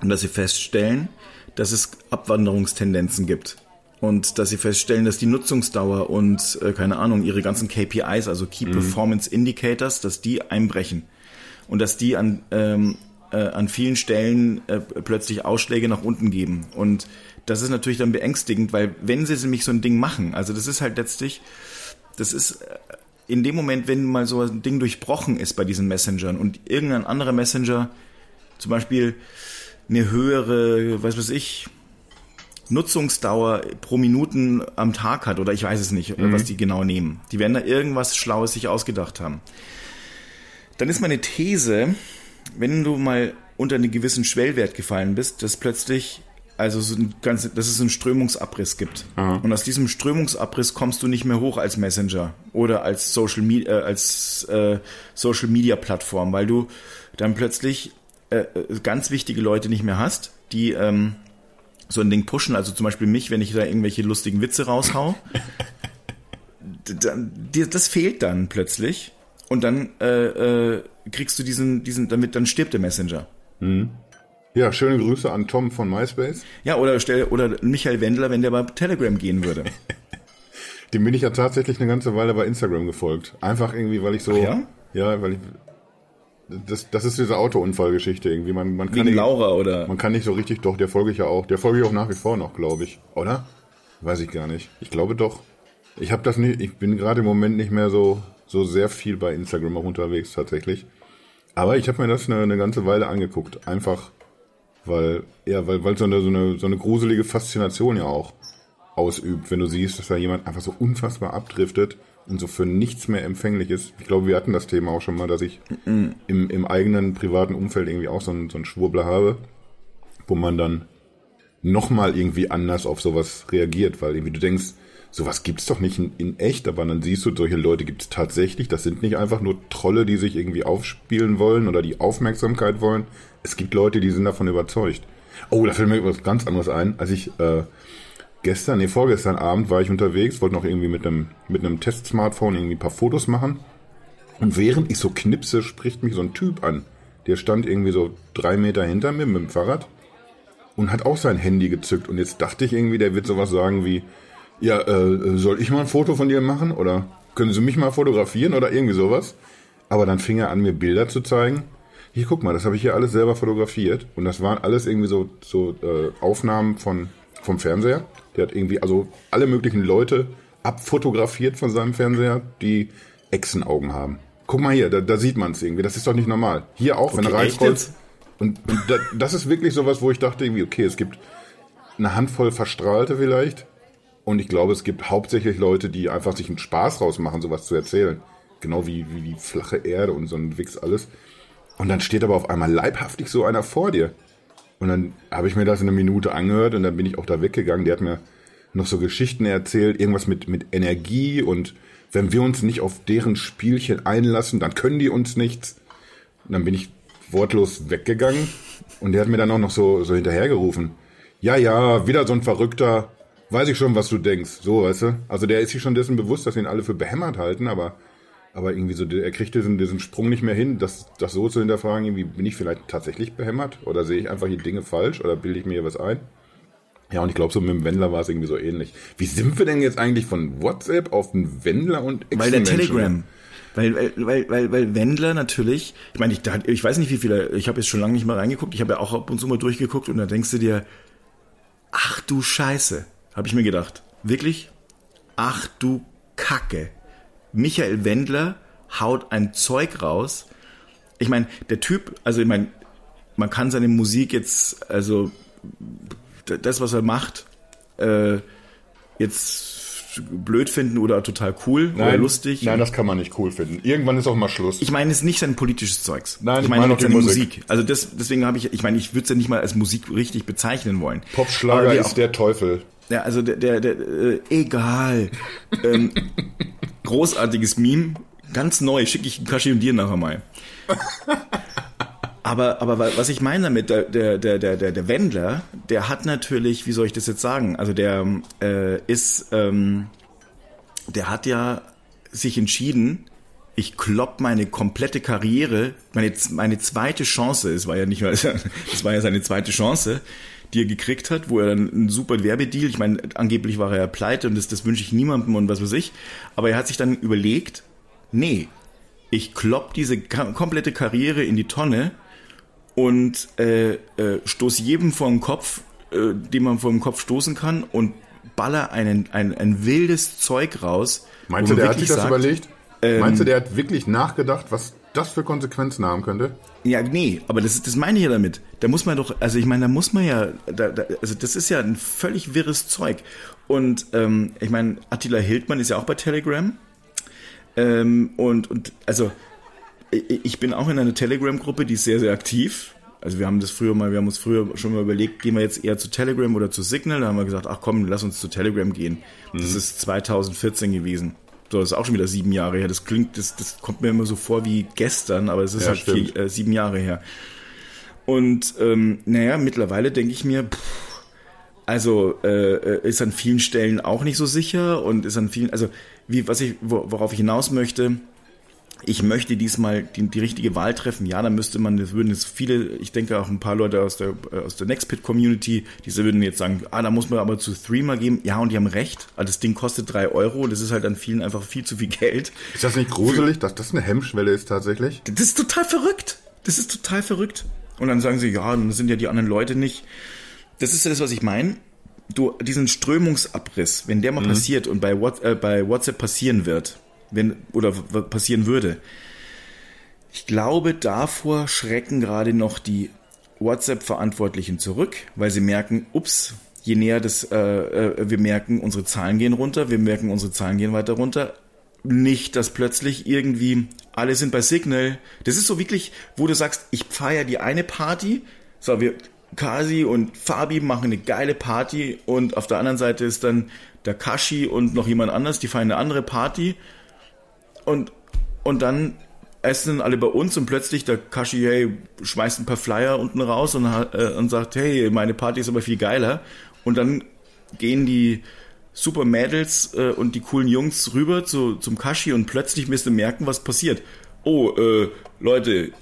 Und dass sie feststellen, dass es Abwanderungstendenzen gibt. Und dass sie feststellen, dass die Nutzungsdauer und, äh, keine Ahnung, ihre ganzen KPIs, also Key mhm. Performance Indicators, dass die einbrechen. Und dass die an, ähm, äh, an vielen Stellen äh, plötzlich Ausschläge nach unten geben. Und das ist natürlich dann beängstigend, weil wenn sie nämlich so ein Ding machen, also das ist halt letztlich, das ist äh, in dem Moment, wenn mal so ein Ding durchbrochen ist bei diesen Messengern und irgendein anderer Messenger zum Beispiel eine höhere, was weiß ich, Nutzungsdauer pro Minuten am Tag hat oder ich weiß es nicht, mhm. was die genau nehmen. Die werden da irgendwas Schlaues sich ausgedacht haben. Dann ist meine These, wenn du mal unter einen gewissen Schwellwert gefallen bist, dass plötzlich also so ein ganz, dass es einen Strömungsabriss gibt. Aha. Und aus diesem Strömungsabriss kommst du nicht mehr hoch als Messenger oder als Social Media, äh, als äh, Social Media Plattform, weil du dann plötzlich äh, äh, ganz wichtige Leute nicht mehr hast, die ähm, so ein Ding pushen, also zum Beispiel mich, wenn ich da irgendwelche lustigen Witze raushau. das fehlt dann plötzlich und dann äh, äh, kriegst du diesen, diesen, damit dann stirbt der Messenger. Mhm. Ja, schöne Grüße an Tom von MySpace. Ja, oder, oder Michael Wendler, wenn der bei Telegram gehen würde. Dem bin ich ja tatsächlich eine ganze Weile bei Instagram gefolgt. Einfach irgendwie, weil ich so. Ach ja? Ja, weil ich, das, das ist diese Autounfallgeschichte irgendwie. Man, man kann Wegen nicht, Laura oder? Man kann nicht so richtig, doch, der folge ich ja auch. Der folge ich auch nach wie vor noch, glaube ich. Oder? Weiß ich gar nicht. Ich glaube doch. Ich habe das nicht, ich bin gerade im Moment nicht mehr so, so sehr viel bei Instagram auch unterwegs tatsächlich. Aber ich habe mir das eine, eine ganze Weile angeguckt. Einfach, weil, ja, weil, weil so eine, so eine, so eine gruselige Faszination ja auch ausübt, wenn du siehst, dass da jemand einfach so unfassbar abdriftet und so für nichts mehr empfänglich ist. Ich glaube, wir hatten das Thema auch schon mal, dass ich im, im eigenen privaten Umfeld irgendwie auch so einen, so einen Schwurbler habe, wo man dann nochmal irgendwie anders auf sowas reagiert, weil irgendwie du denkst, sowas gibt's doch nicht in, in echt, aber dann siehst du, solche Leute gibt's tatsächlich. Das sind nicht einfach nur Trolle, die sich irgendwie aufspielen wollen oder die Aufmerksamkeit wollen. Es gibt Leute, die sind davon überzeugt. Oh, da fällt mir was ganz anderes ein. Als ich äh, gestern, nee, vorgestern Abend war ich unterwegs, wollte noch irgendwie mit einem, mit einem Test-Smartphone irgendwie ein paar Fotos machen. Und während ich so knipse, spricht mich so ein Typ an. Der stand irgendwie so drei Meter hinter mir mit dem Fahrrad und hat auch sein Handy gezückt. Und jetzt dachte ich irgendwie, der wird sowas sagen wie, ja, äh, soll ich mal ein Foto von dir machen? Oder können Sie mich mal fotografieren oder irgendwie sowas? Aber dann fing er an, mir Bilder zu zeigen. Hier, guck mal, das habe ich hier alles selber fotografiert. Und das waren alles irgendwie so, so äh, Aufnahmen von, vom Fernseher. Der hat irgendwie also alle möglichen Leute abfotografiert von seinem Fernseher, die Echsenaugen haben. Guck mal hier, da, da sieht man es irgendwie. Das ist doch nicht normal. Hier auch, okay, wenn er reinkommt. Und, und da, das ist wirklich sowas, wo ich dachte irgendwie, okay, es gibt eine Handvoll Verstrahlte vielleicht. Und ich glaube, es gibt hauptsächlich Leute, die einfach sich einen Spaß rausmachen, sowas zu erzählen. Genau wie, wie die flache Erde und so ein Wix alles. Und dann steht aber auf einmal leibhaftig so einer vor dir. Und dann habe ich mir das in einer Minute angehört und dann bin ich auch da weggegangen. Der hat mir noch so Geschichten erzählt, irgendwas mit, mit Energie und wenn wir uns nicht auf deren Spielchen einlassen, dann können die uns nichts. Und dann bin ich wortlos weggegangen und der hat mir dann auch noch so, so hinterhergerufen. Ja, ja, wieder so ein Verrückter. Weiß ich schon, was du denkst. So, weißt du? Also der ist sich schon dessen bewusst, dass ihn alle für behämmert halten, aber aber irgendwie so, er kriegt diesen, diesen Sprung nicht mehr hin, das, das so zu hinterfragen, irgendwie bin ich vielleicht tatsächlich behämmert oder sehe ich einfach hier Dinge falsch oder bilde ich mir hier was ein? Ja, und ich glaube, so mit dem Wendler war es irgendwie so ähnlich. Wie sind wir denn jetzt eigentlich von WhatsApp auf den Wendler und Weil der Telegram. Weil, weil, weil, weil Wendler natürlich, ich meine, ich, ich weiß nicht, wie viele, ich habe jetzt schon lange nicht mal reingeguckt, ich habe ja auch ab und zu mal durchgeguckt und da denkst du dir, ach du Scheiße, habe ich mir gedacht. Wirklich? Ach du Kacke. Michael Wendler haut ein Zeug raus. Ich meine, der Typ, also ich meine, man kann seine Musik jetzt, also das, was er macht, äh, jetzt blöd finden oder total cool nein, oder lustig. Nein, das kann man nicht cool finden. Irgendwann ist auch mal Schluss. Ich meine, es ist nicht sein politisches Zeugs. Nein, ich, ich meine meine auch seine Musik. Musik. Also das, deswegen habe ich, ich meine, ich würde es ja nicht mal als Musik richtig bezeichnen wollen. Popschlager ist der Teufel. Ja, also der, der, der äh, egal. ähm, großartiges Meme, ganz neu, schicke ich Kashi und dir nachher mal. Aber, aber wa- was ich meine damit, der, der, der, der, der der Wendler, der hat natürlich, wie soll ich das jetzt sagen, also der äh, ist, ähm, der hat ja sich entschieden, ich klopp meine komplette Karriere, meine, meine zweite Chance, es war ja nicht mal, es war ja seine zweite Chance, die er gekriegt hat, wo er dann einen super Werbedeal, ich meine, angeblich war er ja pleite und das, das wünsche ich niemandem und was weiß ich, aber er hat sich dann überlegt, nee, ich klopp diese komplette Karriere in die Tonne und äh, äh, stoß jedem vor den Kopf, äh, dem man vor den Kopf stoßen kann und baller einen, ein, ein wildes Zeug raus. Meinst du, der hat sich wirklich das sagt, ähm, überlegt? Meinst du, der hat wirklich nachgedacht, was das für Konsequenzen haben könnte? Ja, nee, aber das, das meine ich ja damit. Da muss man doch, also ich meine, da muss man ja, da, da, also das ist ja ein völlig wirres Zeug. Und ähm, ich meine, Attila Hildmann ist ja auch bei Telegram. Ähm, und, und also ich ich bin auch in einer Telegram-Gruppe, die ist sehr, sehr aktiv. Also wir haben das früher mal, wir haben uns früher schon mal überlegt, gehen wir jetzt eher zu Telegram oder zu Signal. Da haben wir gesagt, ach komm, lass uns zu Telegram gehen. Das ist 2014 gewesen. So, das ist auch schon wieder sieben Jahre her. Das klingt, das, das kommt mir immer so vor wie gestern, aber es ist Ja, halt vier, äh, sieben Jahre her. Und ähm, naja, mittlerweile denke ich mir, pff, also äh, äh, ist an vielen Stellen auch nicht so sicher und ist an vielen, also wie was ich, wo, worauf ich hinaus möchte, ich möchte diesmal die, die richtige Wahl treffen. Ja, dann müsste man, das würden jetzt viele, ich denke auch ein paar Leute aus der äh, aus der Nextpit Community, diese würden jetzt sagen, ah, da muss man aber zu Threema geben. Ja, und die haben recht. Also das Ding kostet drei Euro. Das ist halt an vielen einfach viel zu viel Geld. Ist das nicht gruselig, dass das eine Hemmschwelle ist tatsächlich? Das ist total verrückt. Das ist total verrückt. Und dann sagen sie, ja, dann sind ja die anderen Leute nicht. Das ist ja das, was ich meine. Du, diesen Strömungsabriss, wenn der mal passiert und bei, What, äh, bei WhatsApp passieren wird, wenn, oder passieren würde, ich glaube, davor schrecken gerade noch die WhatsApp-Verantwortlichen zurück, weil sie merken, ups, je näher das, äh, äh, wir merken, unsere Zahlen gehen runter, wir merken, unsere Zahlen gehen weiter runter. Nicht, dass plötzlich irgendwie alle sind bei Signal. Das ist so wirklich, wo du sagst, ich feiere die eine Party, so wir, Kasi und Fabi machen eine geile Party und auf der anderen Seite ist dann der Kashi und noch jemand anders, die feiern eine andere Party und, und dann essen alle bei uns und plötzlich der Kashi, hey, schmeißt ein paar Flyer unten raus und, äh, und sagt, hey, meine Party ist aber viel geiler. Und dann gehen die Super Mädels äh, und die coolen Jungs rüber zu, zum Kashi und plötzlich müsst ihr merken, was passiert. Oh, äh, Leute,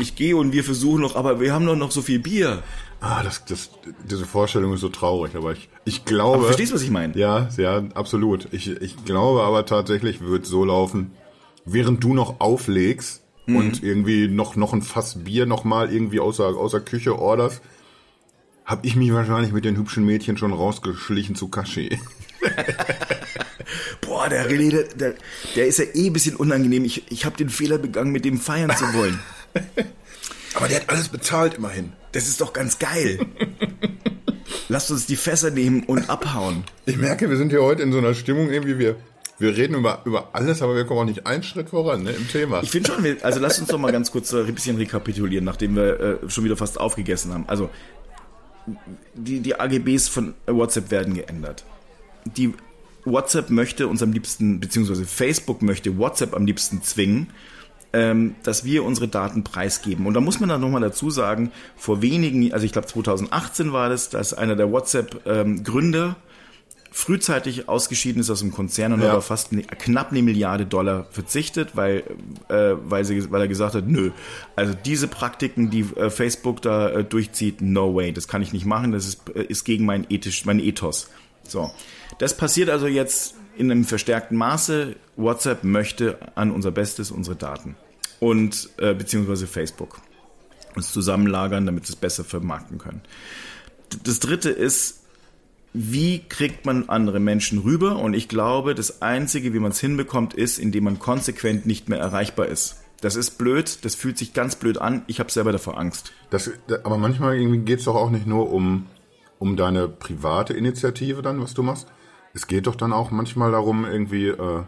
ich gehe und wir versuchen noch, aber wir haben doch noch so viel Bier. Ah, das, das, diese Vorstellung ist so traurig, aber ich, ich glaube. Aber verstehst du, was ich meine? Ja, ja, absolut. Ich, ich glaube aber tatsächlich wird so laufen, während du noch auflegst Mhm. und irgendwie noch, noch ein Fass Bier noch mal irgendwie außer, außer Küche orderst, hab ich mich wahrscheinlich mit den hübschen Mädchen schon rausgeschlichen zu Kashi. Boah, der René, der, der, der ist ja eh ein bisschen unangenehm. Ich, ich habe den Fehler begangen, mit dem feiern zu wollen. Aber der hat alles bezahlt immerhin. Das ist doch ganz geil. Lasst uns die Fässer nehmen und abhauen. Ich merke, wir sind hier heute in so einer Stimmung irgendwie, wir, wir reden über, über alles, aber wir kommen auch nicht einen Schritt voran ne, im Thema. Ich finde schon, wir- also lasst uns doch mal ganz kurz äh, ein bisschen rekapitulieren, nachdem wir äh, schon wieder fast aufgegessen haben. Also die, die AGBs von WhatsApp werden geändert. Die WhatsApp möchte uns am liebsten, beziehungsweise Facebook möchte WhatsApp am liebsten zwingen, ähm, dass wir unsere Daten preisgeben. Und da muss man dann nochmal dazu sagen, vor wenigen, also ich glaube 2018 war das, dass einer der WhatsApp-Gründer frühzeitig ausgeschieden ist aus dem Konzern und Ja. hat auf fast ne, knapp eine Milliarde Dollar verzichtet, weil, äh, weil, sie, weil er gesagt hat, nö, also diese Praktiken, die äh, Facebook da äh, durchzieht, no way, das kann ich nicht machen, das ist, äh, ist gegen mein ethisch, mein Ethos. So, das passiert also jetzt in einem verstärkten Maße. WhatsApp möchte an unser Bestes unsere Daten und äh, beziehungsweise Facebook uns zusammenlagern, damit sie es besser vermarkten können. Das dritte ist, wie kriegt man andere Menschen rüber? Und ich glaube, das Einzige, wie man es hinbekommt, ist, indem man konsequent nicht mehr erreichbar ist. Das ist blöd, das fühlt sich ganz blöd an. Ich habe selber davor Angst. Das, aber manchmal irgendwie geht's doch auch nicht nur um, um deine private Initiative dann, was du machst, Es geht doch dann auch manchmal darum, irgendwie äh,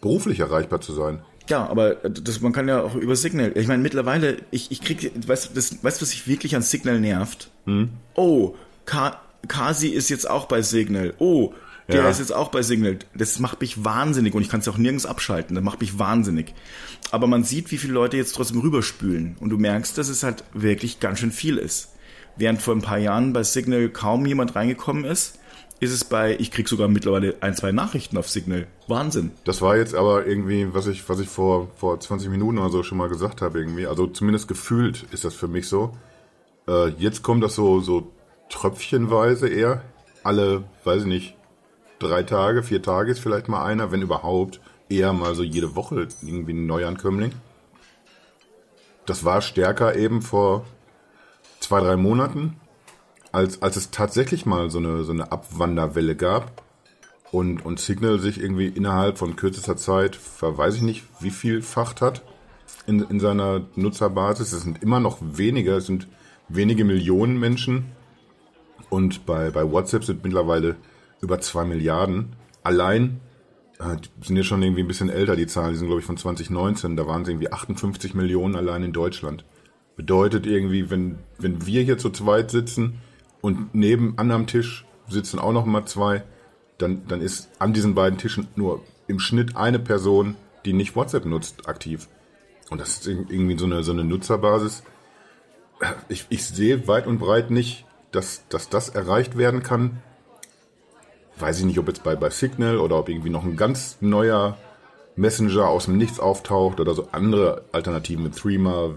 beruflich erreichbar zu sein. Ja, aber das, man kann ja auch über Signal. Ich meine, mittlerweile, ich, ich krieg, weißt du, weißt, was sich wirklich an Signal nervt? Hm? Oh, Ka Kasi ist jetzt auch bei Signal. Oh, der ja. ist jetzt auch bei Signal. Das macht mich wahnsinnig und ich kann es auch nirgends abschalten. Das macht mich wahnsinnig. Aber man sieht, wie viele Leute jetzt trotzdem rüberspülen und du merkst, dass es halt wirklich ganz schön viel ist. Während vor ein paar Jahren bei Signal kaum jemand reingekommen ist, ist es bei, ich krieg sogar mittlerweile ein, zwei Nachrichten auf Signal. Wahnsinn. Das war jetzt aber irgendwie, was ich, was ich vor, vor 20 Minuten oder so schon mal gesagt habe, irgendwie. Also zumindest gefühlt ist das für mich so. Äh, jetzt kommt das so, so tröpfchenweise eher. Alle, weiß ich nicht, drei Tage, vier Tage ist vielleicht mal einer, wenn überhaupt. Eher mal so jede Woche irgendwie ein Neuankömmling. Das war stärker eben vor zwei, drei Monaten als, als es tatsächlich mal so eine, so eine Abwanderwelle gab und, und Signal sich irgendwie innerhalb von kürzester Zeit, weiß ich nicht, wie viel facht hat in, in seiner Nutzerbasis. Es sind immer noch weniger, es sind wenige Millionen Menschen und bei, bei WhatsApp sind mittlerweile über zwei Milliarden. Allein äh, sind ja schon irgendwie ein bisschen älter, die Zahlen, die sind glaube ich von 2019, da waren es irgendwie 58 Millionen allein in Deutschland. Bedeutet irgendwie, wenn, wenn wir hier zu zweit sitzen, und neben an am Tisch sitzen auch noch mal zwei, dann, dann ist an diesen beiden Tischen nur im Schnitt eine Person, die nicht WhatsApp nutzt, aktiv. Und das ist irgendwie so eine, so eine Nutzerbasis. Ich, ich sehe weit und breit nicht, dass, dass das erreicht werden kann. Weiß ich nicht, ob jetzt bei, bei Signal oder ob irgendwie noch ein ganz neuer Messenger aus dem Nichts auftaucht oder so andere Alternativen mit Threema,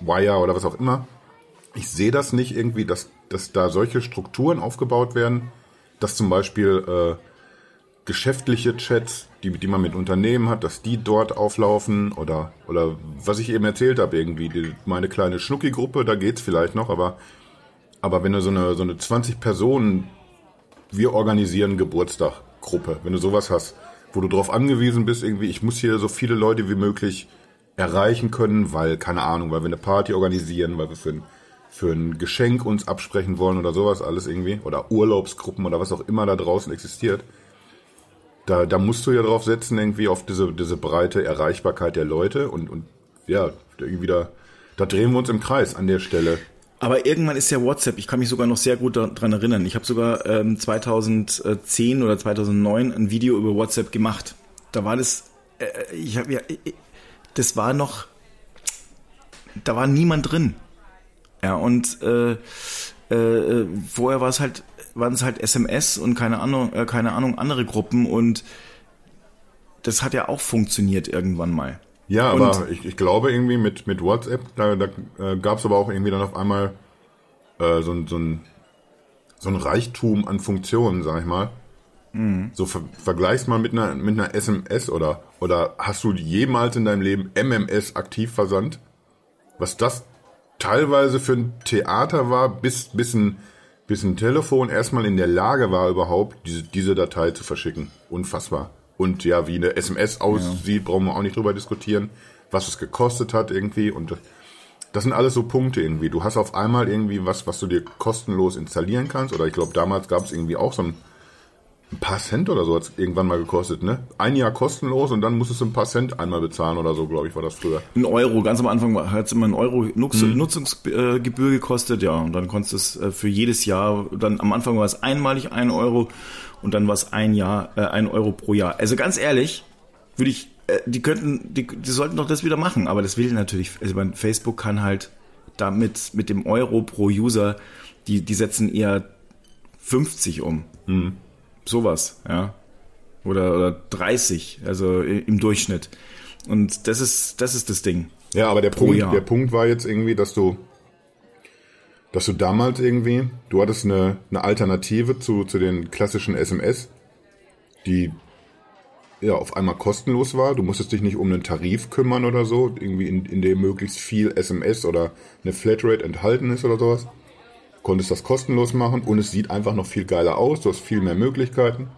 Wire oder was auch immer. Ich sehe das nicht irgendwie, dass dass da solche Strukturen aufgebaut werden, dass zum Beispiel äh, geschäftliche Chats, die, die man mit Unternehmen hat, dass die dort auflaufen oder oder was ich eben erzählt habe irgendwie, die, meine kleine Schnucki-Gruppe, da geht's vielleicht noch, aber aber wenn du so eine so eine 20 Personen, wir organisieren Geburtstag Gruppe, wenn du sowas hast, wo du darauf angewiesen bist irgendwie, ich muss hier so viele Leute wie möglich erreichen können, weil keine Ahnung, weil wir eine Party organisieren, weil wir für ein für ein Geschenk uns absprechen wollen oder sowas alles irgendwie oder Urlaubsgruppen oder was auch immer da draußen existiert. Da, da musst du ja drauf setzen irgendwie auf diese, diese breite Erreichbarkeit der Leute und, und ja, irgendwie da, da drehen wir uns im Kreis an der Stelle. Aber irgendwann ist ja WhatsApp, ich kann mich sogar noch sehr gut daran erinnern. Ich habe sogar ähm, 2010 oder 2009 ein Video über WhatsApp gemacht. Da war das, äh, ich habe ja, das war noch, da war niemand drin. Ja, und äh, äh, vorher war es halt, waren es halt SMS und keine Ahnung, äh, keine Ahnung, andere Gruppen und das hat ja auch funktioniert irgendwann mal. Ja, und aber ich, ich glaube irgendwie mit, mit WhatsApp, da, da äh, gab es aber auch irgendwie dann auf einmal äh, so, so, ein, so ein Reichtum an Funktionen, sag ich mal. Mhm. So ver vergleichst mal mit einer, mit einer SMS oder, oder hast du jemals in deinem Leben MMS aktiv versandt? Was das teilweise für ein Theater war, bis, bis, ein, bis ein Telefon erstmal in der Lage war, überhaupt diese, diese Datei zu verschicken. Unfassbar. Und ja, wie eine SMS aussieht, ja. brauchen wir auch nicht drüber diskutieren, was es gekostet hat irgendwie. Und das sind alles so Punkte irgendwie. Du hast auf einmal irgendwie was, was du dir kostenlos installieren kannst. Oder ich glaube, damals gab es irgendwie auch so ein ein paar Cent oder so hat es irgendwann mal gekostet, ne? Ein Jahr kostenlos und dann musstest du ein paar Cent einmal bezahlen oder so, glaube ich, war das früher. Ein Euro, ganz am Anfang hat es immer ein Euro Nutz mhm. Nutzungsgebühr gekostet, ja. Und dann konntest du es äh, für jedes Jahr, dann am Anfang war es einmalig ein Euro und dann war es ein Jahr, äh, ein Euro pro Jahr. Also ganz ehrlich, würde ich, äh, die könnten, die, die sollten doch das wieder machen, aber das will natürlich, also mein Facebook kann halt damit mit dem Euro pro User, die, die setzen eher 50 um. Mhm. Sowas, ja. Oder, oder 30, also im Durchschnitt. Und das ist, das ist das Ding. Ja, aber der Punkt, der Punkt war jetzt irgendwie, dass du, dass du damals irgendwie, du hattest eine, eine Alternative zu, zu den klassischen SMS, die ja auf einmal kostenlos war. Du musstest dich nicht um einen Tarif kümmern oder so, irgendwie in, in dem möglichst viel SMS oder eine Flatrate enthalten ist oder sowas konntest das kostenlos machen und es sieht einfach noch viel geiler aus, du hast viel mehr Möglichkeiten.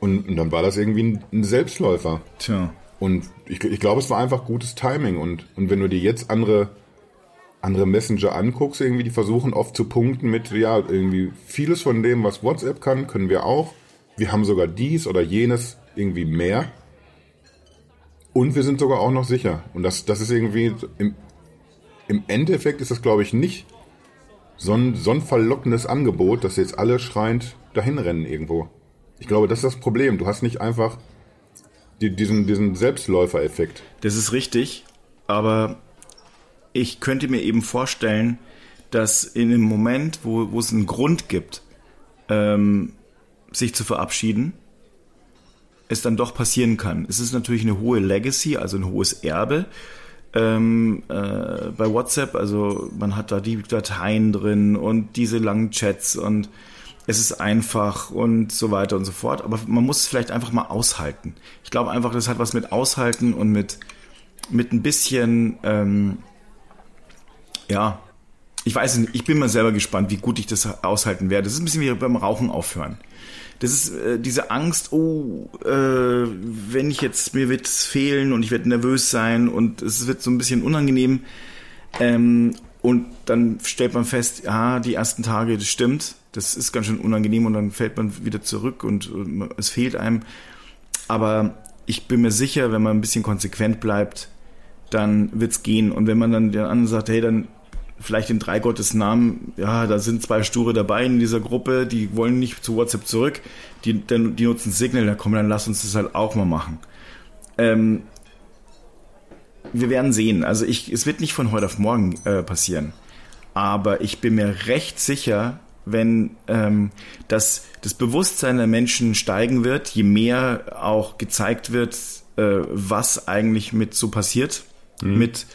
Und, und dann war das irgendwie ein, Selbstläufer. Tja. Und ich, ich glaube, es war einfach gutes Timing. Und, und wenn du dir jetzt andere, andere Messenger anguckst, irgendwie, die versuchen oft zu punkten mit, ja, irgendwie vieles von dem, was WhatsApp kann, können wir auch. wir haben sogar dies oder jenes irgendwie mehr. Und wir sind sogar auch noch sicher. Und das, das ist irgendwie, im, im Endeffekt ist das, glaube ich, nicht so ein, so ein verlockendes Angebot, dass jetzt alle schreiend dahin rennen irgendwo. Ich glaube, das ist das Problem. Du hast nicht einfach die, diesen, diesen Selbstläufereffekt. Das ist richtig, aber ich könnte mir eben vorstellen, dass in dem Moment, wo, wo es einen Grund gibt, ähm, sich zu verabschieden, es dann doch passieren kann. Es ist natürlich eine hohe Legacy, also ein hohes Erbe ähm, äh, bei WhatsApp. Also man hat da die Dateien drin und diese langen Chats und es ist einfach und so weiter und so fort. Aber man muss es vielleicht einfach mal aushalten. Ich glaube einfach, das hat was mit Aushalten und mit, mit ein bisschen, ähm, ja, ich weiß nicht, ich bin mal selber gespannt, wie gut ich das aushalten werde. Das ist ein bisschen wie beim Rauchen aufhören. Das ist äh, diese Angst, oh, äh, wenn ich jetzt, mir wird es fehlen und ich werde nervös sein und es wird so ein bisschen unangenehm. Ähm, und dann stellt man fest, ja, die ersten Tage, das stimmt, das ist ganz schön unangenehm und dann fällt man wieder zurück und, und es fehlt einem. Aber ich bin mir sicher, wenn man ein bisschen konsequent bleibt, dann wird's gehen. Und wenn man dann den anderen sagt, hey, dann vielleicht in drei Gottes Namen, ja, da sind zwei Sture dabei in dieser Gruppe, die wollen nicht zu WhatsApp zurück, die, die nutzen Signal, da komm, dann lass uns das halt auch mal machen. Ähm, wir werden sehen. Also ich, es wird nicht von heute auf morgen äh, passieren. Aber ich bin mir recht sicher, wenn ähm, das, das Bewusstsein der Menschen steigen wird, je mehr auch gezeigt wird, äh, was eigentlich mit so passiert, mhm. mit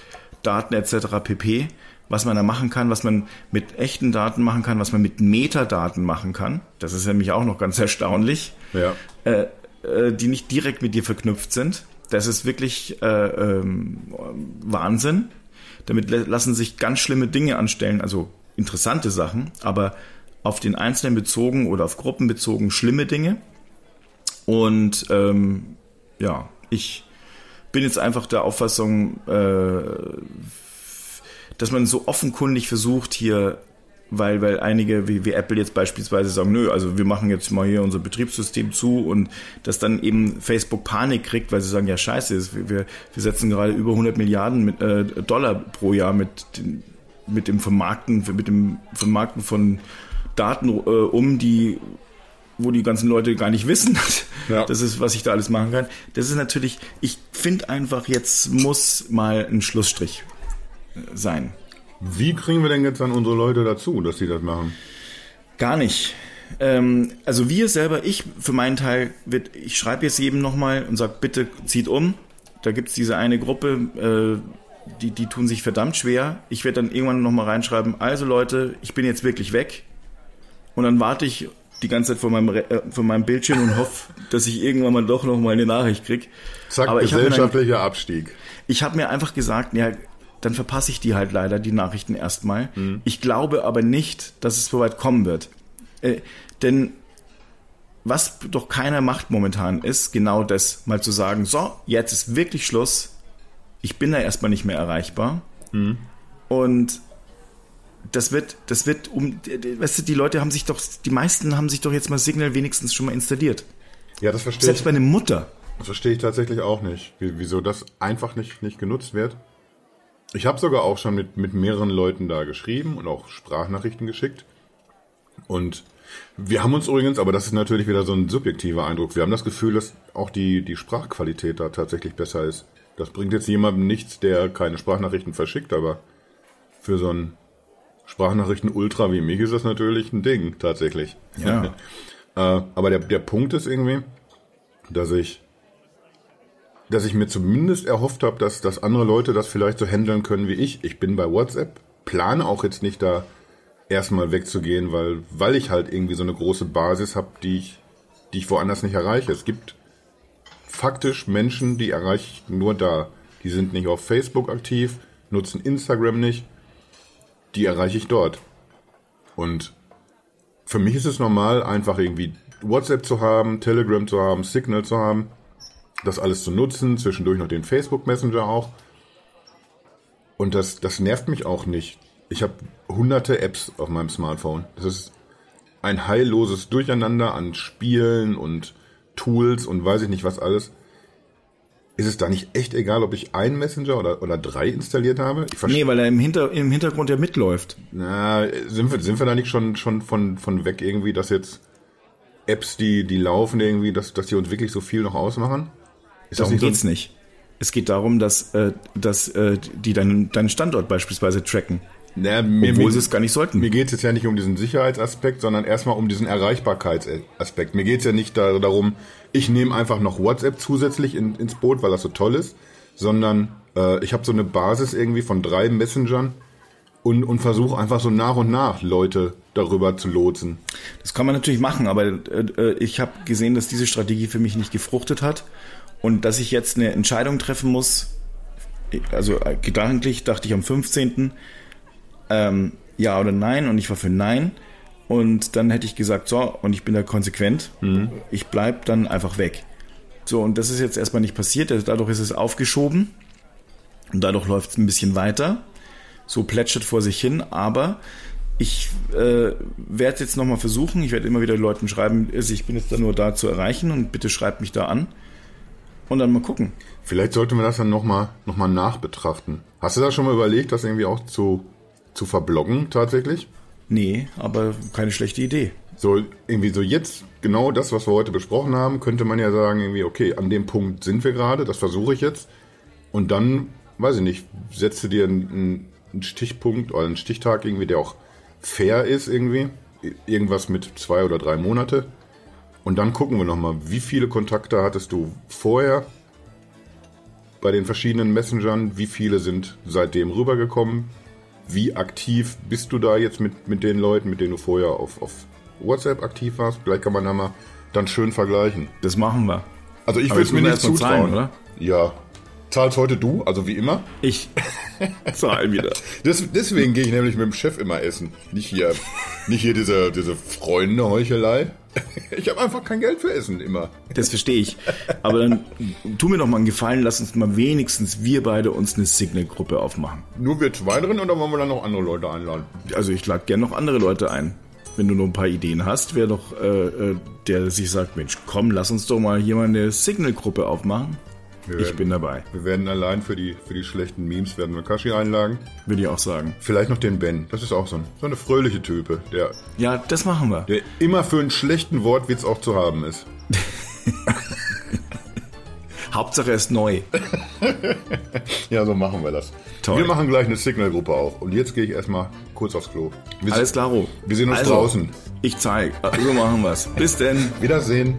Daten etc. pp was man da machen kann, was man mit echten Daten machen kann, was man mit Metadaten machen kann. Das ist nämlich auch noch ganz erstaunlich. Ja. Äh, äh, die nicht direkt mit dir verknüpft sind. Das ist wirklich äh, ähm, Wahnsinn. Damit lassen sich ganz schlimme Dinge anstellen, also interessante Sachen, aber auf den Einzelnen bezogen oder auf Gruppen bezogen schlimme Dinge. Und ähm, ja, ich bin jetzt einfach der Auffassung, äh, dass man so offenkundig versucht hier weil, weil einige wie, wie Apple jetzt beispielsweise sagen, nö, also wir machen jetzt mal hier unser Betriebssystem zu und dass dann eben Facebook Panik kriegt, weil sie sagen, ja scheiße, wir, wir setzen gerade über 100 Milliarden mit, äh, Dollar pro Jahr mit, den, mit dem Vermarkten, mit dem Vermarkten von Daten äh, um, die wo die ganzen Leute gar nicht wissen, ja. das ist, was ich da alles machen kann. Das ist natürlich, ich finde einfach, jetzt muss mal ein Schlussstrich sein. Wie kriegen wir denn jetzt dann unsere Leute dazu, dass sie das machen? Gar nicht. Ähm, also wir selber, ich für meinen Teil, wird, ich schreibe jetzt jedem nochmal und sage, bitte zieht um. Da gibt es diese eine Gruppe, äh, die, die tun sich verdammt schwer. Ich werde dann irgendwann nochmal reinschreiben, also Leute, ich bin jetzt wirklich weg. Und dann warte ich die ganze Zeit vor meinem, äh, vor meinem Bildschirm und hoffe, dass ich irgendwann mal doch nochmal eine Nachricht kriege. Zack, Aber gesellschaftlicher dann, Abstieg. Ich habe mir einfach gesagt, ja, dann verpasse ich die halt leider, die Nachrichten erstmal. Mhm. Ich glaube aber nicht, dass es so weit kommen wird. Äh, denn was doch keiner macht momentan ist, genau das, mal zu sagen, so, jetzt ist wirklich Schluss, ich bin da erstmal nicht mehr erreichbar. Mhm. Und das wird, das wird um, weißt du, die Leute haben sich doch, die meisten haben sich doch jetzt mal Signal wenigstens schon mal installiert. Ja, das verstehe Selbst ich. Selbst meine Mutter. Das verstehe ich tatsächlich auch nicht, wieso das einfach nicht, nicht genutzt wird. Ich habe sogar auch schon mit, mit mehreren Leuten da geschrieben und auch Sprachnachrichten geschickt. Und wir haben uns übrigens, aber das ist natürlich wieder so ein subjektiver Eindruck, wir haben das Gefühl, dass auch die, die Sprachqualität da tatsächlich besser ist. Das bringt jetzt jemandem nichts, der keine Sprachnachrichten verschickt, aber für so einen Sprachnachrichten-Ultra wie mich ist das natürlich ein Ding, tatsächlich. Ja. äh, aber der, der Punkt ist irgendwie, dass ich dass ich mir zumindest erhofft habe, dass, dass andere Leute das vielleicht so handeln können wie ich. Ich bin bei WhatsApp, plane auch jetzt nicht da erstmal wegzugehen, weil, weil ich halt irgendwie so eine große Basis habe, die ich, die ich woanders nicht erreiche. Es gibt faktisch Menschen, die erreiche ich nur da. Die sind nicht auf Facebook aktiv, nutzen Instagram nicht. Die erreiche ich dort. Und für mich ist es normal, einfach irgendwie WhatsApp zu haben, Telegram zu haben, Signal zu haben das alles zu nutzen, zwischendurch noch den Facebook Messenger auch. Und das, das nervt mich auch nicht. Ich habe hunderte Apps auf meinem Smartphone. Das ist ein heilloses Durcheinander an Spielen und Tools und weiß ich nicht was alles. Ist es da nicht echt egal, ob ich einen Messenger oder, oder drei installiert habe? Ich nee, weil er im, Hinter, im Hintergrund ja mitläuft. Na, sind wir, sind wir da nicht schon, schon von, von weg irgendwie, dass jetzt Apps, die, die laufen irgendwie, dass, dass die uns wirklich so viel noch ausmachen? Darum geht's so? nicht. Es geht darum, dass, äh, dass äh, die deinen, deinen Standort beispielsweise tracken. Naja, mir, Obwohl sie es gar nicht sollten. Mir geht es jetzt ja nicht um diesen Sicherheitsaspekt, sondern erstmal um diesen Erreichbarkeitsaspekt. Mir geht es ja nicht da, darum, ich nehme einfach noch WhatsApp zusätzlich in, ins Boot, weil das so toll ist, sondern äh, ich habe so eine Basis irgendwie von drei Messengern und, und versuche einfach so nach und nach Leute darüber zu lotsen. Das kann man natürlich machen, aber äh, äh ich habe gesehen, dass diese Strategie für mich nicht gefruchtet hat und dass ich jetzt eine Entscheidung treffen muss. Also äh, gedanklich dachte ich am 15 ähm, ja oder nein und ich war für nein. Und dann hätte ich gesagt, so, und ich bin da konsequent, mhm. ich bleib dann einfach weg. So, und das ist jetzt erstmal nicht passiert, also dadurch ist es aufgeschoben und dadurch läuft es ein bisschen weiter. So plätschert vor sich hin, aber ich äh, werde jetzt nochmal versuchen, ich werde immer wieder Leuten schreiben, also ich bin jetzt da nur da zu erreichen und bitte schreibt mich da an und dann mal gucken. Vielleicht sollten wir das dann nochmal noch mal nachbetrachten. Hast du da schon mal überlegt, das irgendwie auch zu zu verbloggen tatsächlich? Nee, aber keine schlechte Idee. So, irgendwie so jetzt genau das, was wir heute besprochen haben, könnte man ja sagen, irgendwie, okay, an dem Punkt sind wir gerade, das versuche ich jetzt. Und dann, weiß ich nicht, setze dir einen, einen Stichpunkt oder einen Stichtag irgendwie, der auch fair ist irgendwie. Irgendwas mit zwei oder drei Monate. Und dann gucken wir nochmal, wie viele Kontakte hattest du vorher bei den verschiedenen Messengern, wie viele sind seitdem rübergekommen, wie aktiv bist du da jetzt mit, mit den Leuten, mit denen du vorher auf, auf WhatsApp aktiv warst? Vielleicht kann man da mal dann schön vergleichen. Das machen wir. Also ich will es mir nicht zutrauen. Zahlen, oder? Ja. Zahlst heute du, also wie immer? Ich zahle wieder. Das, deswegen gehe ich nämlich mit dem Chef immer essen. Nicht hier, nicht hier diese, diese Freunde-Heuchelei. Ich habe einfach kein Geld für Essen immer. Das verstehe ich. Aber dann tu mir doch mal einen Gefallen, lass uns mal wenigstens wir beide uns eine Signal-Gruppe aufmachen. Nur wir zwei drin oder wollen wir dann noch andere Leute einladen? Also ich lade gerne noch andere Leute ein. Wenn du noch ein paar Ideen hast, wer doch äh, äh, der sich sagt, Mensch, komm, lass uns doch mal hier mal eine Signal-Gruppe aufmachen. Werden, ich bin dabei. Wir werden allein für die, für die schlechten Memes werden wir Kashi einladen. Würde ich auch sagen. Vielleicht noch den Ben. Das ist auch so, ein, so eine fröhliche Type. Der, ja, das machen wir. Der immer für einen schlechten Wortwitz auch zu haben ist. Hauptsache er ist neu. ja, so machen wir das. Toll. Wir machen gleich eine Signal-Gruppe auf. Und jetzt gehe ich erstmal kurz aufs Klo. Wir Alles klaro. Wir sehen uns also, draußen. Ich zeige. So machen wir es. Bis denn. Wiedersehen.